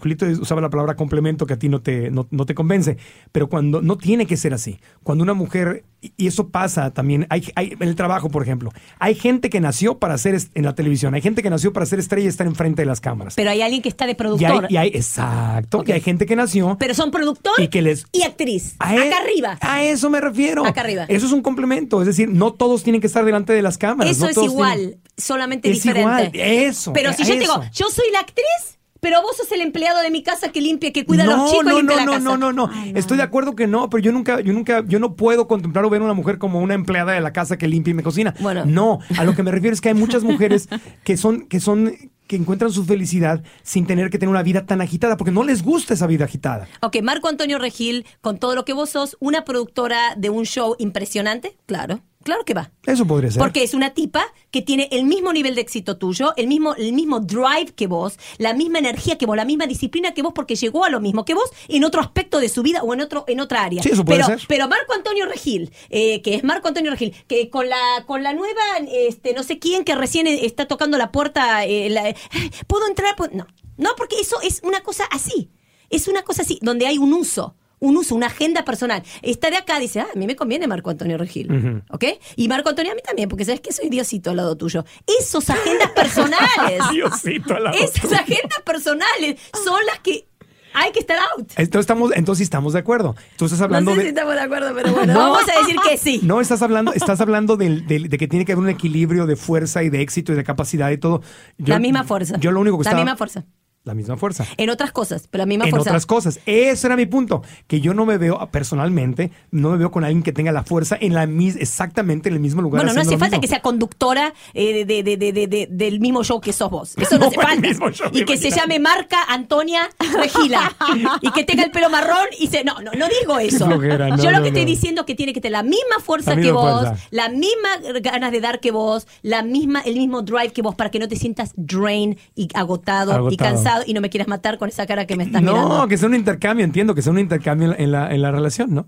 Julito usaba la palabra complemento que a ti no te, no, no te convence, pero cuando no tiene que ser así. Cuando una mujer, y eso pasa también, hay, hay- en el trabajo, por ejemplo, hay gente que nació para ser en la televisión, hay gente que nació para ser estrella y estar enfrente de las cámaras. Pero hay alguien que está de y hay, productor. y hay- exacto, Ok. y hay gente que nació Pero son productor y que les y actriz. a e- Acá arriba. A eso me refiero. Acá arriba. Eso es un complemento. Es decir, no todos tienen que estar delante de las cámaras. Eso no es todos igual, tienen- solamente Es diferente. igual, eso, Pero eh, si yo te digo, yo soy la actriz, pero vos sos el empleado de mi casa que limpia, que cuida a no, los chicos y no, limpia no, la no, casa. no, no, no, Estoy de acuerdo que no, pero yo nunca, yo nunca, yo no puedo contemplar o ver a una mujer como una empleada de la casa que limpia y me cocina. Bueno. No, a lo que me refiero es que hay muchas mujeres que son, que son, que encuentran su felicidad sin tener que tener una vida tan agitada, porque no les gusta esa vida agitada. Ok, Marco Antonio Regil, con todo lo que vos sos, una productora de un show impresionante, claro, claro que va. Eso podría ser. Porque es una tipa que tiene el mismo nivel de éxito tuyo, el mismo, el mismo drive que vos, la misma energía que vos, la misma disciplina que vos, porque llegó a lo mismo que vos en otro aspecto de su vida o en otro, en otra área. Sí, eso puede pero, ser. pero Marco Antonio Regil, eh, que es Marco Antonio Regil, que con la, con la nueva, este, no sé quién que recién está tocando la puerta, eh, la- "Ay, ¿puedo entrar? ¿Puedo-?" No, no, porque eso es una cosa así. Es una cosa así, donde hay un uso. Un uso, una agenda personal. Está de acá, dice, ah, a mí me conviene Marco Antonio Regil. ¿Ok? Y Marco Antonio a mí también, porque sabes que soy Diosito al lado tuyo. Esos agendas personales. Diosito al lado Esas tuyo. agendas personales son las que hay que estar out. Entonces estamos, entonces estamos de acuerdo. Tú estás hablando no sé de. si estamos de acuerdo, pero bueno, No. vamos a decir que sí. No, estás hablando, estás hablando del- del- de, que tiene que haber un equilibrio de fuerza y de éxito y de capacidad y todo. Yo- la misma fuerza. Yo lo único que La estaba- misma fuerza. La misma fuerza. En otras cosas, pero la misma en fuerza. otras cosas. Ese era mi punto. Que yo no me veo, personalmente, no me veo con alguien que tenga la fuerza en la mis, exactamente en el mismo lugar. Bueno, no hace falta mismo. que sea conductora eh, de, de- de- de- de- del mismo show que sos vos. Eso no, No, hace falta. show, y que se llame Marca Antonia Regila. y que tenga el pelo marrón y se. No, no, no digo eso. flojera, no, Yo lo que estoy diciendo es que tiene que tener la misma fuerza La que vos, fuerza. la misma ganas de dar que vos, la misma, el mismo drive que vos, para que no te sientas drain y agotado, y Agotado. Y no me quieras matar con esa cara que me estás no, mirando. que sea un intercambio, entiendo que sea un intercambio en la, en la relación, ¿no?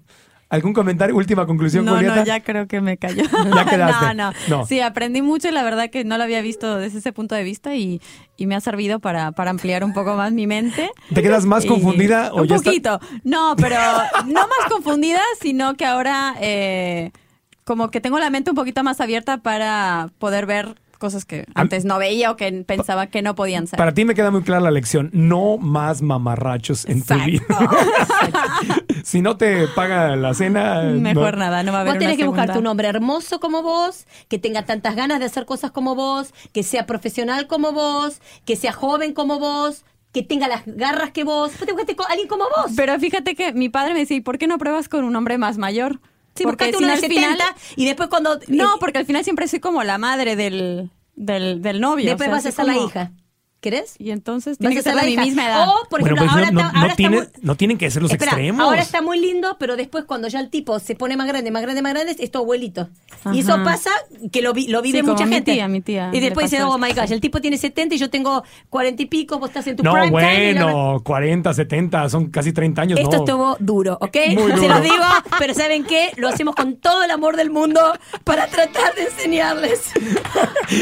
¿Algún comentario? Última conclusión, No, Julieta. no, ya creo que me cayó. Ya quedaste. no, no, No. Sí, aprendí mucho y la verdad que no lo había visto desde ese punto de vista y, y me ha servido para, para ampliar un poco más mi mente. ¿Te quedas más Y- confundida o un ya está- poquito. No, pero no más confundida, sino que ahora eh, como que tengo la mente un poquito más abierta para poder ver cosas que antes no veía o que pensaba que no podían ser. Para ti me queda muy clara la lección. No más mamarrachos en tu vida. si no te paga la cena... Mejor no. nada, no va a haber Vos tenés una que buscarte un hombre hermoso como vos, que tenga tantas ganas de hacer cosas como vos, que sea profesional como vos, que sea joven como vos, que tenga las garras que vos. Vos te alguien como vos. Pero fíjate que mi padre me decía, ¿y por qué no pruebas con un hombre más mayor? Sí, buscaste uno de al 70 y después cuando... No, porque al final siempre soy como la madre del, del, del novio. después o sea, vas a ser la hija. ¿Querés? Y entonces tiene que ser mi hija. misma edad. O, por Bueno, ejemplo, pues ahora, no, está, no- ahora no está tienen, muy- no tienen que ser los Espera, extremos. Ahora está muy lindo, pero después cuando ya el tipo se pone más grande, más grande, más grande, es tu abuelito. Y eso pasa, que lo, vi- lo vive Sí, como mucha mi gente. tía, mi tía, Y después dice, oh my gosh, el tipo tiene 70 y yo tengo 40 y pico, vos estás en tu No, prime time. y la- bueno, 40, 70, son casi 30 años. Esto no. estuvo duro, ¿ok? Muy Se duro. los digo, pero ¿saben qué? Lo hacemos con todo el amor del mundo para tratar de enseñarles.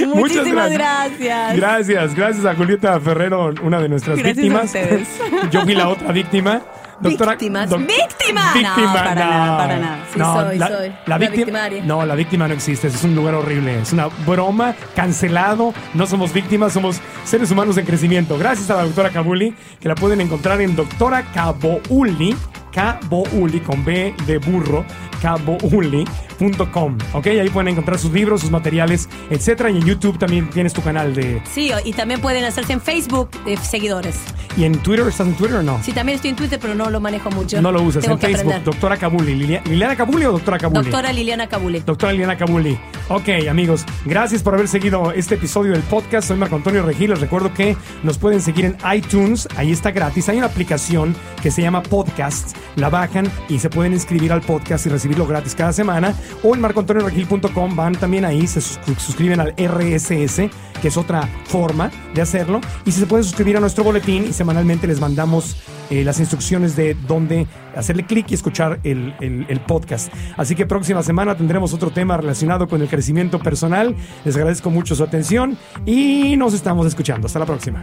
Muchas Muchísimas gracias. Gracias, gracias a Julieta Ferrero, una de nuestras Gracias víctimas. a. Yo fui la otra víctima. Doctora, Víctimas. doc- ¡Víctima! Víctima, No, para nada, para nada. Sí, soy, la, soy. la víctima, no, la víctima no existe. Es un lugar horrible. Es una broma, cancelado. No somos víctimas, somos seres humanos en crecimiento. Gracias a la doctora Kabuli, que la pueden encontrar en doctora Kabouli, Kabouli, con B de burro, kabouli.com. ¿Ok? Ahí pueden encontrar sus libros, sus materiales, etcétera. Y en YouTube también tienes tu canal de. Sí, y también pueden hacerse en Facebook de seguidores. ¿Y en Twitter? ¿Estás en Twitter o no? Sí, también estoy en Twitter, pero no lo manejo mucho. No lo usas Tengo en que Facebook. aprender. Doctora Kabuli. Lilia- ¿Liliana Kabuli o doctora Kabuli? Doctora Liliana Cabule. Doctora Liliana Kabuli. Ok, amigos, gracias por haber seguido este episodio del podcast. Soy Marco Antonio Regil. Les recuerdo que nos pueden seguir en iTunes. Ahí está gratis. Hay una aplicación que se llama Podcast. La bajan y se pueden inscribir al podcast y recibirlo gratis cada semana. O en marcoantonioregil.com van también ahí, se sus- suscriben al RSS, que es otra forma de hacerlo. Y se pueden suscribir a nuestro boletín y semanalmente les mandamos eh, las instrucciones de dónde hacerle clic y escuchar el- el podcast. Así que próxima semana tendremos otro tema relacionado con el crecimiento personal. Les agradezco mucho su atención y nos estamos escuchando. Hasta la próxima.